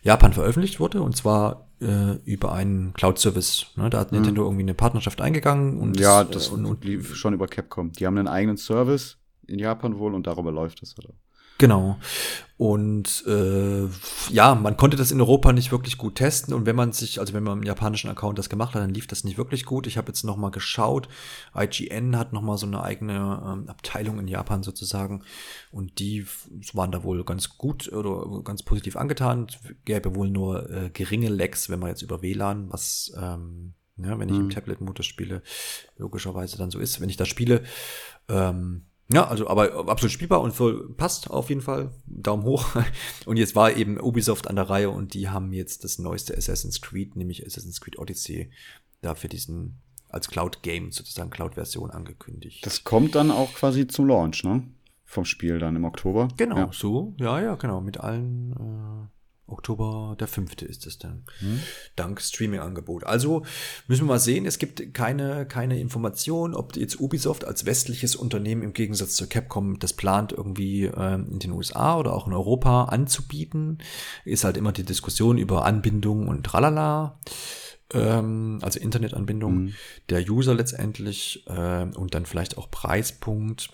Japan veröffentlicht wurde. Und zwar äh, über einen Cloud-Service. Ne? Da hat mhm. Nintendo irgendwie eine Partnerschaft eingegangen. Und ja, das, äh, und, und lief schon über Capcom. Die haben einen eigenen Service in Japan wohl und darüber läuft das. Oder? Genau. Und äh, ja, man konnte das in Europa nicht wirklich gut testen. Und wenn man sich, also wenn man im japanischen Account das gemacht hat, dann lief das nicht wirklich gut. Ich habe jetzt noch mal geschaut. IGN hat noch mal so eine eigene ähm, Abteilung in Japan sozusagen. Und die waren da wohl ganz gut oder ganz positiv angetan. Gäbe wohl nur äh, geringe Lags, wenn man jetzt über WLAN, was ähm, ja, wenn ich mhm. im Tablet-Modus spiele, logischerweise dann so ist. Wenn ich da spiele, ähm, ja, also aber absolut spielbar und voll passt auf jeden Fall. Daumen hoch. <laughs> Und jetzt war eben Ubisoft an der Reihe und die haben jetzt das neueste Assassin's Creed, nämlich Assassin's Creed Odyssey, dafür diesen als Cloud-Game, sozusagen Cloud-Version angekündigt. Das kommt dann auch quasi zum Launch, ne? Vom Spiel dann im Oktober. Genau, ja. so, ja, ja, genau, mit allen äh, Oktober der fünfte ist es dann. Mhm. Dank Streaming-Angebot. Also müssen wir mal sehen, es gibt keine, keine Information, ob jetzt Ubisoft als westliches Unternehmen im Gegensatz zu Capcom das plant, irgendwie ähm, in den USA oder auch in Europa anzubieten. Ist halt immer die Diskussion über Anbindung und tralala. Ähm, also Internetanbindung mhm. der User letztendlich äh, und dann vielleicht auch Preispunkt.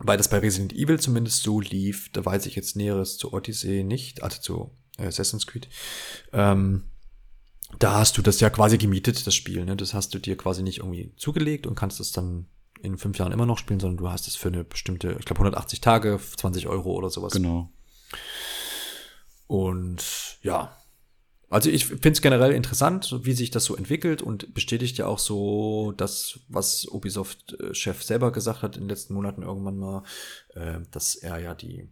Weil das bei Resident Evil zumindest so lief, da weiß ich jetzt Näheres zu Odyssey nicht, also zu Assassin's Creed. Ähm, da hast du das ja quasi gemietet, das Spiel. Ne? Das hast du dir quasi nicht irgendwie zugelegt und kannst es dann in fünf Jahren immer noch spielen, sondern du hast es für eine bestimmte, ich glaube 180 Tage, 20 Euro oder sowas. Genau. Und ja, also ich finde es generell interessant, wie sich das so entwickelt und bestätigt ja auch so das, was Ubisoft-Chef selber gesagt hat in den letzten Monaten irgendwann mal, äh, dass er ja die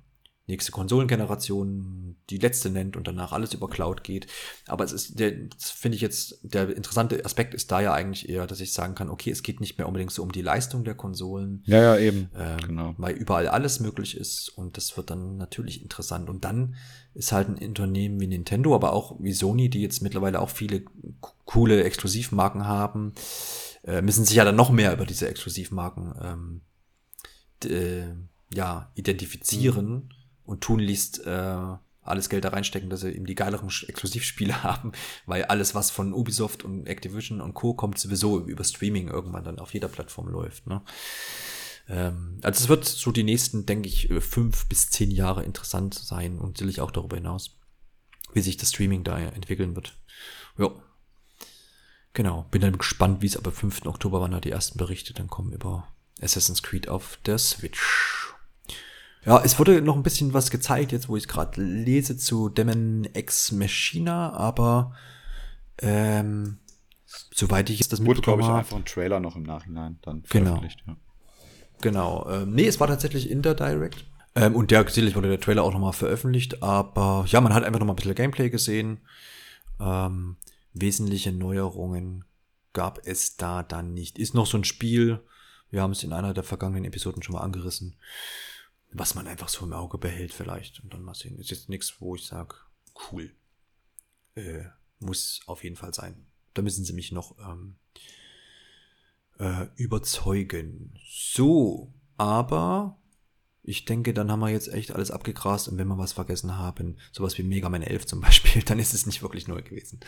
nächste Konsolengeneration die letzte nennt und danach alles über Cloud geht. Aber es ist, der, finde ich jetzt, der interessante Aspekt ist da ja eigentlich eher, dass ich sagen kann, okay, es geht nicht mehr unbedingt so um die Leistung der Konsolen. Ja, ja, eben. Ähm, genau. Weil überall alles möglich ist und das wird dann natürlich interessant. Und dann ist halt ein Unternehmen wie Nintendo, aber auch wie Sony, die jetzt mittlerweile auch viele coole Exklusivmarken haben, äh, müssen sich ja dann noch mehr über diese Exklusivmarken ähm, äh, ja, identifizieren. Mhm und tunlichst äh, alles Geld da reinstecken, dass sie eben die geileren Exklusivspiele <laughs> haben, weil alles, was von Ubisoft und Activision und Co. kommt, sowieso über Streaming irgendwann dann auf jeder Plattform läuft. Ne? Ähm, also es wird so die nächsten, denke ich, äh, fünf bis zehn Jahre interessant sein und sicherlich auch darüber hinaus, wie sich das Streaming da entwickeln wird. Ja. Genau, bin dann gespannt, wie es aber 5. Oktober, wann da die ersten Berichte dann kommen über Assassin's Creed auf der Switch. Ja, es wurde noch ein bisschen was gezeigt, jetzt wo ich gerade lese, zu Demon Ex Machina, aber ähm, soweit ich es das wurde, glaube ich, einfach ein Trailer noch im Nachhinein dann genau. veröffentlicht. Ja. Genau. Ähm, nee, es war tatsächlich in der Direct. Ähm, und der sicherlich wurde der Trailer auch nochmal veröffentlicht, aber ja, man hat einfach nochmal ein bisschen Gameplay gesehen. Ähm, wesentliche Neuerungen gab es da dann nicht. Ist noch so ein Spiel, wir haben es in einer der vergangenen Episoden schon mal angerissen was man einfach so im Auge behält vielleicht und dann mal sehen. Ist jetzt nichts, wo ich sage, cool. Äh, muss auf jeden Fall sein. Da müssen sie mich noch ähm, äh, überzeugen. So, aber ich denke, dann haben wir jetzt echt alles abgegrast und wenn wir was vergessen haben, sowas wie Mega Man 11 zum <laughs> Beispiel, dann ist es nicht wirklich neu gewesen.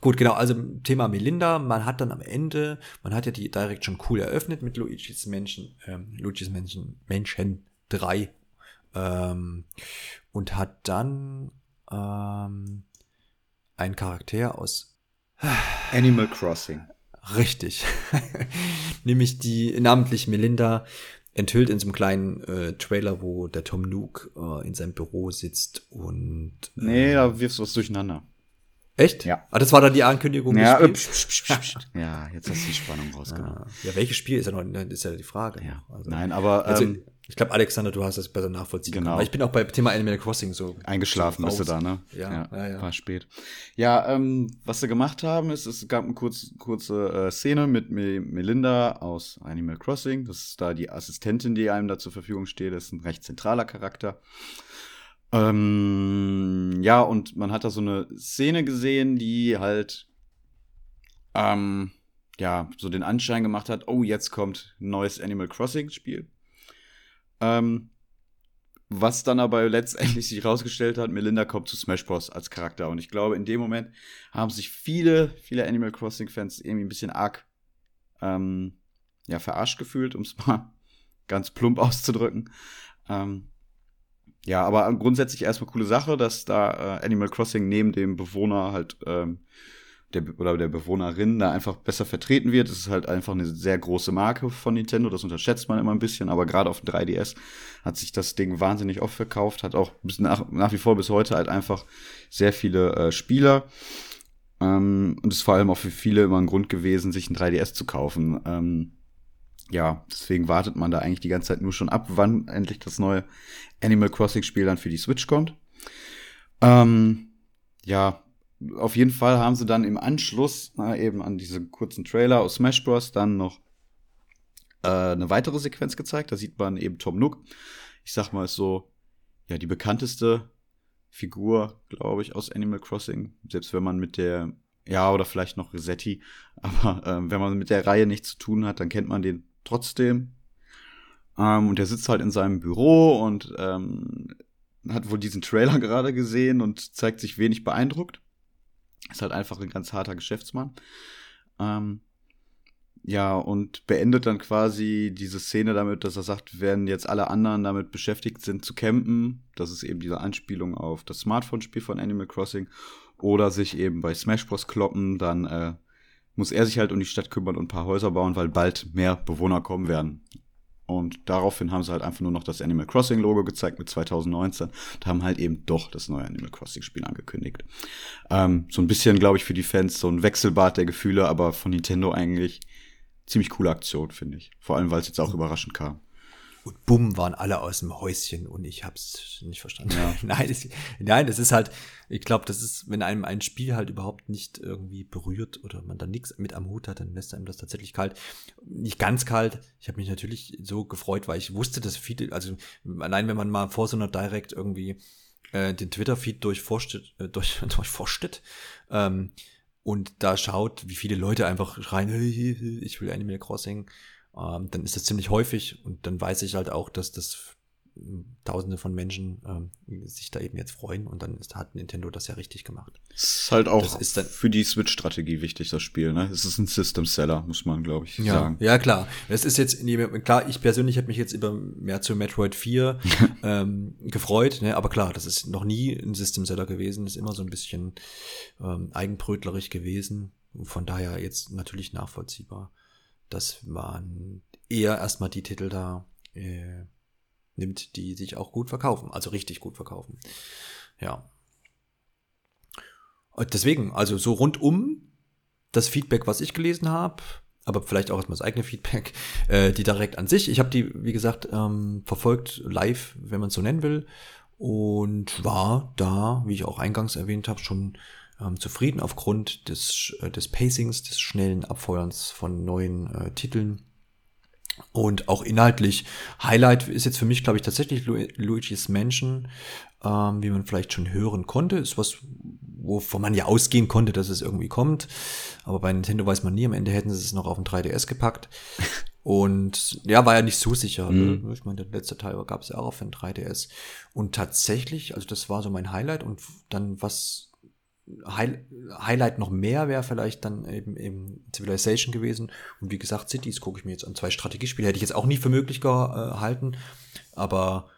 Gut, genau, also Thema Melinda, man hat dann am Ende, man hat ja die Direct schon cool eröffnet mit Luigi's Menschen, ähm, Luigi's Menschen, Menschen 3 ähm, und hat dann ähm, einen Charakter aus Animal Crossing. Richtig. <laughs> Nämlich die namentlich Melinda enthüllt in so einem kleinen äh, Trailer, wo der Tom Nook äh, in seinem Büro sitzt und. Äh, nee, da wirfst du was durcheinander. Echt? Ja. Ah, das war dann die Ankündigung. Ja, äh, psch, psch, psch, ja jetzt hast du die Spannung <laughs> rausgenommen. Ah, ja, welches Spiel ist ja noch, ist ja die Frage. Ja. Also, Nein, aber also, ähm, ich glaube, Alexander, du hast das besser nachvollziehen genau. können. Ich bin auch bei Thema Animal Crossing so. Eingeschlafen bist du da, ne? Ja, ja, ja. War spät. Ja, ähm, was sie gemacht haben, ist, es gab eine kurz, kurze äh, Szene mit Me Melinda aus Animal Crossing. Das ist da die Assistentin, die einem da zur Verfügung steht. Das ist ein recht zentraler Charakter. Ähm, ja, und man hat da so eine Szene gesehen, die halt, ähm, ja, so den Anschein gemacht hat, oh, jetzt kommt ein neues Animal Crossing Spiel. Ähm, was dann aber letztendlich sich herausgestellt hat, Melinda kommt zu Smash Bros. als Charakter. Und ich glaube, in dem Moment haben sich viele, viele Animal Crossing-Fans irgendwie ein bisschen arg ähm, ja, verarscht gefühlt, um es mal <laughs> ganz plump auszudrücken. Ähm, ja, aber grundsätzlich erstmal coole Sache, dass da äh, Animal Crossing neben dem Bewohner halt ähm, der, oder der Bewohnerin da einfach besser vertreten wird. Es ist halt einfach eine sehr große Marke von Nintendo, das unterschätzt man immer ein bisschen, aber gerade auf dem 3DS hat sich das Ding wahnsinnig oft verkauft, hat auch bis nach, nach wie vor bis heute halt einfach sehr viele äh, Spieler. Ähm, und ist vor allem auch für viele immer ein Grund gewesen, sich ein 3DS zu kaufen. Ähm, ja, deswegen wartet man da eigentlich die ganze Zeit nur schon ab, wann endlich das neue Animal Crossing Spiel dann für die Switch kommt. Ähm, ja, auf jeden Fall haben sie dann im Anschluss na, eben an diese kurzen Trailer aus Smash Bros. dann noch äh, eine weitere Sequenz gezeigt. Da sieht man eben Tom Nook. Ich sag mal, ist so, ja, die bekannteste Figur, glaube ich, aus Animal Crossing. Selbst wenn man mit der, ja, oder vielleicht noch Resetti, <laughs> aber äh, wenn man mit der Reihe nichts zu tun hat, dann kennt man den trotzdem. Ähm, und der sitzt halt in seinem Büro und ähm, hat wohl diesen Trailer <laughs> gerade gesehen und zeigt sich wenig beeindruckt. Ist halt einfach ein ganz harter Geschäftsmann. Ähm, ja, und beendet dann quasi diese Szene damit, dass er sagt, wenn jetzt alle anderen damit beschäftigt sind zu campen, das ist eben diese Anspielung auf das Smartphone-Spiel von Animal Crossing, oder sich eben bei Smash Bros. kloppen, dann äh, muss er sich halt um die Stadt kümmern und ein paar Häuser bauen, weil bald mehr Bewohner kommen werden. Und daraufhin haben sie halt einfach nur noch das Animal Crossing Logo gezeigt mit 2019 und haben halt eben doch das neue Animal Crossing Spiel angekündigt. Ähm, so ein bisschen, glaube ich, für die Fans so ein Wechselbad der Gefühle, aber von Nintendo eigentlich ziemlich coole Aktion, finde ich. Vor allem, weil es jetzt auch überraschend kam. Und bumm, waren alle aus dem Häuschen und ich hab's nicht verstanden. Ja. <laughs> nein, es, nein, es ist halt, ich glaube, das ist, wenn einem ein Spiel halt überhaupt nicht irgendwie berührt oder man da nichts mit am Hut hat, dann lässt einem das tatsächlich kalt. Nicht ganz kalt. Ich habe mich natürlich so gefreut, weil ich wusste, dass viele, also allein wenn man mal vor so einer Direct irgendwie äh, den Twitter-Feed durchforscht, äh, durch, <laughs> durchforstet, ähm, und da schaut, wie viele Leute einfach schreien, <laughs> ich will Animal Crossing ähm, dann ist das ziemlich häufig und dann weiß ich halt auch, dass das Tausende von Menschen ähm, sich da eben jetzt freuen und dann ist, hat Nintendo das ja richtig gemacht. Das ist halt auch ist dann, für die Switch-Strategie wichtig, das Spiel. Ne? Es ist ein System-Seller, muss man, glaube ich, ja, sagen. Ja, klar. Es ist jetzt, klar, ich persönlich habe mich jetzt über mehr zu Metroid 4 <laughs> ähm, gefreut, ne? aber klar, das ist noch nie ein System-Seller gewesen, ist immer so ein bisschen ähm, eigenbrötlerig gewesen. Von daher jetzt natürlich nachvollziehbar dass man eher erstmal die Titel da äh, nimmt, die sich auch gut verkaufen, also richtig gut verkaufen. Ja. Und deswegen, also so rundum das Feedback, was ich gelesen habe, aber vielleicht auch erstmal das eigene Feedback, <laughs> äh, die direkt an sich. Ich habe die, wie gesagt, ähm, verfolgt live, wenn man es so nennen will, und war da, wie ich auch eingangs erwähnt habe, schon ähm, zufrieden aufgrund des, äh, des Pacings, des schnellen Abfeuerns von neuen äh, Titeln. Und auch inhaltlich, Highlight ist jetzt für mich, glaube ich, tatsächlich Lu Luigi's Mansion, ähm, wie man vielleicht schon hören konnte. Ist was, wovon man ja ausgehen konnte, dass es irgendwie kommt. Aber bei Nintendo weiß man nie, am Ende hätten sie es noch auf den 3DS gepackt. <laughs> Und ja, war ja nicht so sicher. Ne? Mhm. Ich meine, der letzte Teil gab es ja auch auf den 3DS. Und tatsächlich, also das war so mein Highlight. Und dann, was High Highlight noch mehr wäre vielleicht dann eben, eben Civilization gewesen. Und wie gesagt, Cities gucke ich mir jetzt an. Zwei Strategiespiele hätte ich jetzt auch nie für möglich gehalten. Aber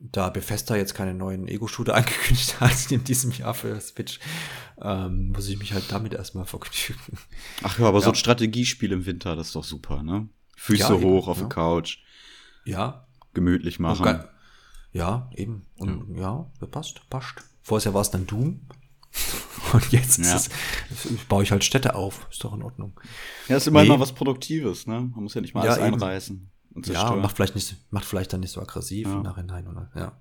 da Bethesda jetzt keine neuen Ego-Shooter <laughs> angekündigt hat in diesem Jahr für Switch, ähm, muss ich mich halt damit erstmal vergnügen. Ach ja, aber ja. so ein Strategiespiel im Winter, das ist doch super, ne? Füße ja, hoch eben, auf ja. der Couch. Ja. Gemütlich machen. Ja, eben. Und ja, ja passt, passt. Vorher war es dann Doom. <laughs> Und jetzt ja. es, baue ich halt Städte auf. Ist doch in Ordnung. Ja, ist immerhin nee. mal was Produktives, ne? Man muss ja nicht mal alles ja, einreißen. Und ja, und macht vielleicht nicht, macht vielleicht dann nicht so aggressiv ja. im Nachhinein, oder? Ja.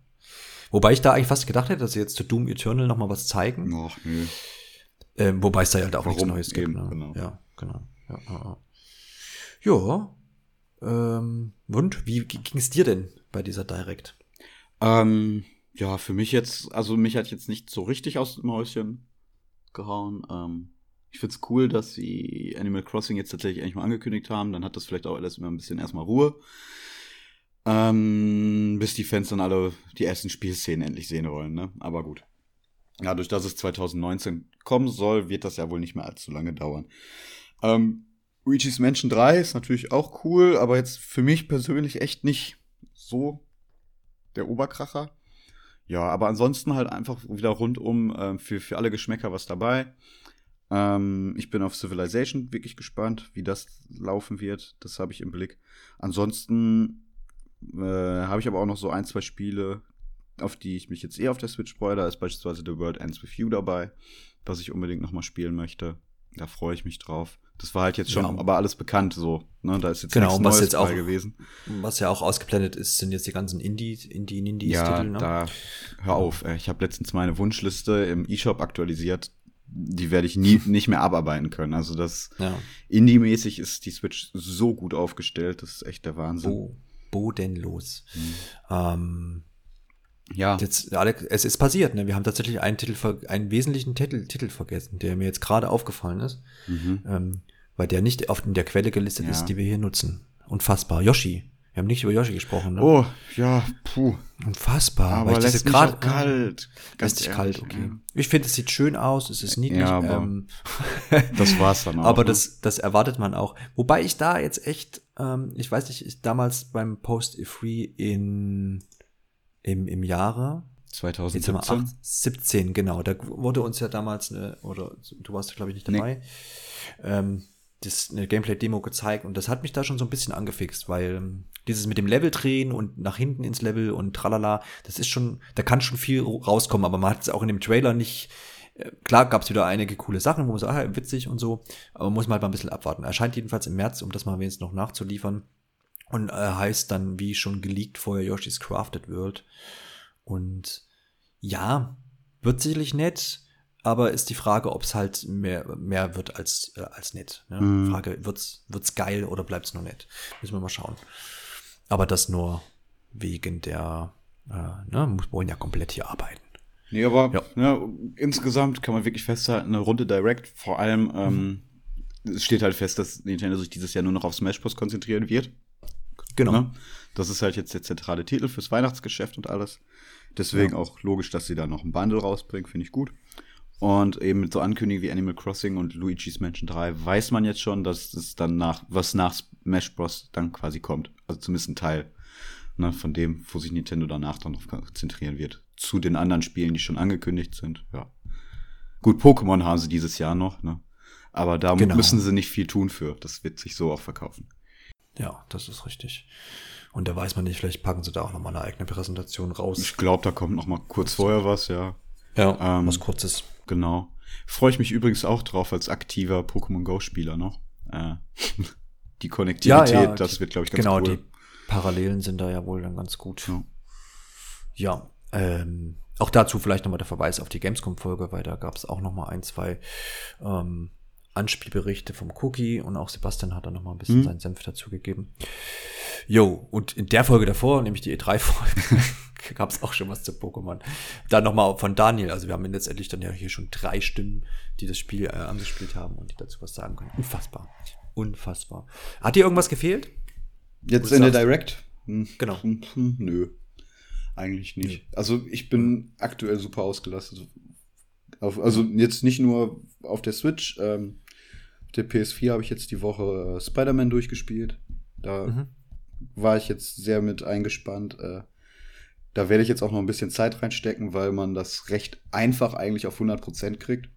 Wobei ich da eigentlich fast gedacht hätte, dass sie jetzt zu Doom Eternal noch mal was zeigen. Ach, nö. Ähm, wobei es da halt auch Warum? nichts Neues gibt. Eben, ne? genau. Ja, genau. Ja, ja, ja. Ähm, und wie ging es dir denn bei dieser Direct? Ähm, ja, für mich jetzt, also mich hat jetzt nicht so richtig aus dem Häuschen gehauen. Ähm, ich find's cool, dass sie Animal Crossing jetzt tatsächlich eigentlich mal angekündigt haben. Dann hat das vielleicht auch alles immer ein bisschen erstmal Ruhe. Ähm, bis die Fans dann alle die ersten Spielszenen endlich sehen wollen, ne? Aber gut. Ja, durch dass es 2019 kommen soll, wird das ja wohl nicht mehr allzu lange dauern. Ähm, Luigi's Mansion 3 ist natürlich auch cool, aber jetzt für mich persönlich echt nicht so der Oberkracher. Ja, aber ansonsten halt einfach wieder rundum äh, für, für alle Geschmäcker was dabei. Ähm, ich bin auf Civilization wirklich gespannt, wie das laufen wird. Das habe ich im Blick. Ansonsten äh, habe ich aber auch noch so ein, zwei Spiele, auf die ich mich jetzt eher auf der Switch freue. Da ist beispielsweise The World Ends With You dabei, was ich unbedingt noch mal spielen möchte. Da freue ich mich drauf. Das war halt jetzt schon, ja. aber alles bekannt so. Ne? Da ist jetzt genau, nichts Neues jetzt auch, gewesen. Was ja auch ausgeblendet ist, sind jetzt die ganzen Indie, Indie, Indies ja, Titel. Ne? da hör auf. Ich habe letztens meine Wunschliste im eShop aktualisiert. Die werde ich nie nicht mehr abarbeiten können. Also das ja. Indie-mäßig ist die Switch so gut aufgestellt. Das ist echt der Wahnsinn. Bo bodenlos. Hm. Ähm, ja. Jetzt, Alex, es ist passiert, ne? Wir haben tatsächlich einen Titel, einen wesentlichen Titel, Titel vergessen, der mir jetzt gerade aufgefallen ist, mhm. ähm, weil der nicht auf in der Quelle gelistet ja. ist, die wir hier nutzen. Unfassbar. Yoshi. Wir haben nicht über Yoshi gesprochen, ne? Oh, ja, puh. Unfassbar. Aber weil lässt grad, kalt. Ganz lässt kalt, okay. Ja. Ich finde, es sieht schön aus, es ist niedlich. Ja, aber ähm, <laughs> das war's dann auch. Aber ne? das, das erwartet man auch. Wobei ich da jetzt echt, ähm, ich weiß nicht, ich damals beim Post Free in im, im Jahre 2017? 17, genau. Da wurde uns ja damals eine, oder du warst glaube ich nicht dabei, nee. ähm, das eine Gameplay-Demo gezeigt und das hat mich da schon so ein bisschen angefixt, weil ähm, dieses mit dem Level drehen und nach hinten ins Level und tralala, das ist schon, da kann schon viel rauskommen, aber man hat es auch in dem Trailer nicht, äh, klar gab es wieder einige coole Sachen, wo man sagt, ah, witzig und so, aber muss man halt mal ein bisschen abwarten. Erscheint jedenfalls im März, um das mal wenigstens noch nachzuliefern. Und äh, heißt dann, wie schon geleakt vorher, Yoshi's Crafted World. Und ja, wird sicherlich nett, aber ist die Frage, ob es halt mehr, mehr wird als, äh, als nett. Ne? Mhm. Frage, wird's, wird's geil oder bleibt's nur nett? Müssen wir mal schauen. Aber das nur wegen der, äh, ne, wollen ja komplett hier arbeiten. Nee, aber ja. ne, insgesamt kann man wirklich festhalten, eine Runde Direct, vor allem, ähm, es steht halt fest, dass Nintendo sich dieses Jahr nur noch auf Smash Bros. konzentrieren wird. Genau. Ne? Das ist halt jetzt der zentrale Titel fürs Weihnachtsgeschäft und alles. Deswegen ja. auch logisch, dass sie da noch ein Bundle rausbringen, finde ich gut. Und eben mit so Ankündigungen wie Animal Crossing und Luigi's Mansion 3 weiß man jetzt schon, dass es dann nach, was nach Smash Bros. dann quasi kommt. Also zumindest ein Teil ne, von dem, wo sich Nintendo danach dann noch konzentrieren wird. Zu den anderen Spielen, die schon angekündigt sind, ja. Gut, Pokémon haben sie dieses Jahr noch, ne? Aber da genau. müssen sie nicht viel tun für. Das wird sich so auch verkaufen. Ja, das ist richtig. Und da weiß man nicht, vielleicht packen sie da auch nochmal eine eigene Präsentation raus. Ich glaube, da kommt noch mal kurz vorher was, ja. Ja, ähm, was kurzes. Genau. Freue ich mich übrigens auch drauf als aktiver Pokémon Go-Spieler noch. Äh, <laughs> die Konnektivität, ja, ja, das wird, glaube ich, ganz genau, cool. Genau, die Parallelen sind da ja wohl dann ganz gut. Ja, ja ähm, auch dazu vielleicht nochmal der Verweis auf die Gamescom-Folge, weil da gab es auch nochmal ein, zwei ähm, Anspielberichte vom Cookie und auch Sebastian hat da noch mal ein bisschen mhm. seinen Senf dazu gegeben. Jo, und in der Folge davor, nämlich die E3-Folge, <laughs> gab es auch schon was zu Pokémon. Dann noch mal von Daniel, also wir haben letztendlich dann ja hier schon drei Stimmen, die das Spiel äh, angespielt haben und die dazu was sagen können. Unfassbar. Unfassbar. Hat dir irgendwas gefehlt? Jetzt in der Direct? Hm. Genau. Hm, <laughs> hm, nö. Eigentlich nicht. Nö. Also ich bin aktuell super ausgelastet. Auf, also jetzt nicht nur auf der Switch, ähm, der PS4 habe ich jetzt die Woche äh, Spider-Man durchgespielt. Da mhm. war ich jetzt sehr mit eingespannt. Äh, da werde ich jetzt auch noch ein bisschen Zeit reinstecken, weil man das recht einfach eigentlich auf 100% kriegt.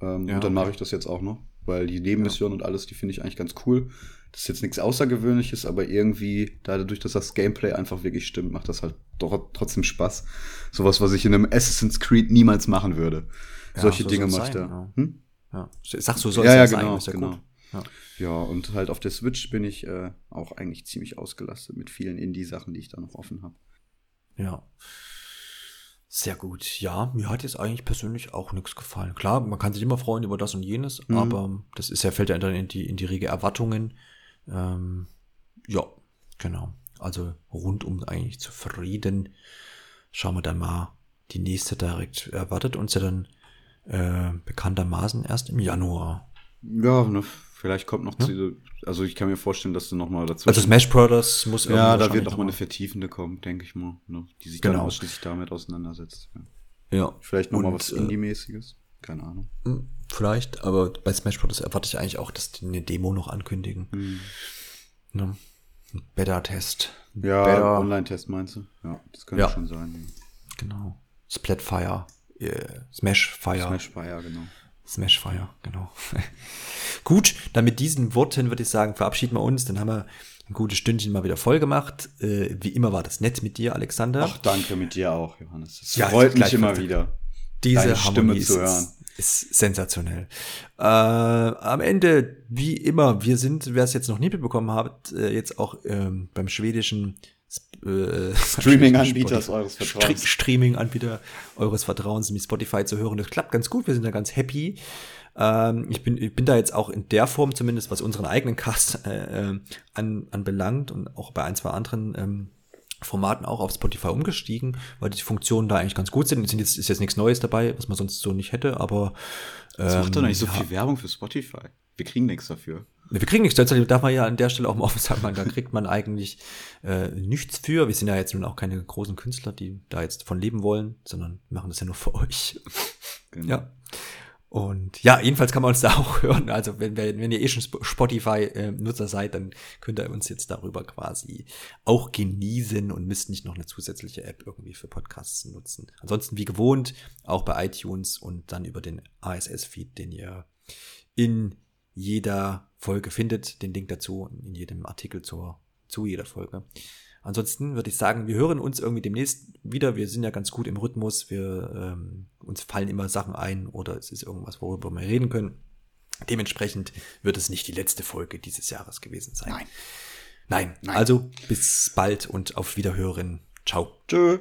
Ähm, ja, und dann mache ich das jetzt auch noch, weil die Nebenmissionen ja. und alles, die finde ich eigentlich ganz cool. Das ist jetzt nichts Außergewöhnliches, aber irgendwie, dadurch, dass das Gameplay einfach wirklich stimmt, macht das halt doch trotzdem Spaß. Sowas, was ich in einem Assassin's Creed niemals machen würde. Ja, Solche so Dinge mache ich da. Hm? Ja. Sagst du, soll ja, ja, genau, sein, genau. Ja. ja, und halt auf der Switch bin ich äh, auch eigentlich ziemlich ausgelastet mit vielen Indie-Sachen, die ich da noch offen habe. Ja. Sehr gut. Ja, mir hat jetzt eigentlich persönlich auch nichts gefallen. Klar, man kann sich immer freuen über das und jenes, mhm. aber das ist ja, fällt ja dann in die, in die Riege Erwartungen. Ähm, ja, genau. Also rundum eigentlich zufrieden. Schauen wir dann mal. Die nächste direkt erwartet uns ja dann äh, bekanntermaßen erst im Januar. Ja, ne, vielleicht kommt noch, ja? zu, also ich kann mir vorstellen, dass du noch mal dazu. Also Smash Brothers muss Ja, da wird noch mal eine vertiefende kommen, denke ich mal, ne, die sich genau. dann ausschließlich damit auseinandersetzt. Ja. ja. Vielleicht noch Und, mal was äh, Indie-mäßiges. Keine Ahnung. Hm, vielleicht, aber bei Smash Bros. erwarte ich eigentlich auch, dass die eine Demo noch ankündigen. Hm. Ne? Ein Beta-Test. Ja, Online-Test meinst du? Ja, das könnte ja. schon sein. Genau. Splatfire. Äh, Smash Fire. Smash Fire, genau. Smash Fire, genau. <laughs> Gut, dann mit diesen Worten würde ich sagen, verabschieden wir uns. Dann haben wir ein gutes Stündchen mal wieder voll gemacht. Äh, wie immer war das nett mit dir, Alexander. Ach, danke mit dir auch, Johannes. Es ja, freut mich immer wieder, diese deine Stimme zu hören. Ist, ist sensationell. Äh, am Ende, wie immer, wir sind, wer es jetzt noch nie mitbekommen hat, äh, jetzt auch ähm, beim schwedischen äh, <laughs> Streaming-Anbieters eures Vertrauens. Streaming-Anbieter eures Vertrauens, wie Spotify zu hören. Das klappt ganz gut, wir sind da ganz happy. Ähm, ich, bin, ich bin da jetzt auch in der Form zumindest, was unseren eigenen Cast äh, äh, an, anbelangt und auch bei ein, zwei anderen ähm, Formaten auch auf Spotify umgestiegen, weil die Funktionen da eigentlich ganz gut sind. sind jetzt, ist jetzt nichts Neues dabei, was man sonst so nicht hätte, aber. Ähm, das macht doch nicht so viel Werbung für Spotify. Wir kriegen nichts dafür. Wir kriegen nichts, tatsächlich darf man ja an der Stelle auch mal <laughs> offen sagen, da kriegt man eigentlich äh, nichts für. Wir sind ja jetzt nun auch keine großen Künstler, die da jetzt von leben wollen, sondern machen das ja nur für <laughs> euch. Genau. Ja. Und ja, jedenfalls kann man uns da auch <laughs> hören. Also wenn, wenn, wenn ihr eh schon Spotify-Nutzer seid, dann könnt ihr uns jetzt darüber quasi auch genießen und müsst nicht noch eine zusätzliche App irgendwie für Podcasts nutzen. Ansonsten wie gewohnt, auch bei iTunes und dann über den ASS-Feed, den ihr in jeder Folge findet. Den Link dazu in jedem Artikel zur, zu jeder Folge. Ansonsten würde ich sagen, wir hören uns irgendwie demnächst wieder. Wir sind ja ganz gut im Rhythmus. Wir ähm, uns fallen immer Sachen ein oder es ist irgendwas, worüber wir reden können. Dementsprechend wird es nicht die letzte Folge dieses Jahres gewesen sein. Nein. Nein. Nein. Also bis bald und auf Wiederhören. Ciao. Tschö.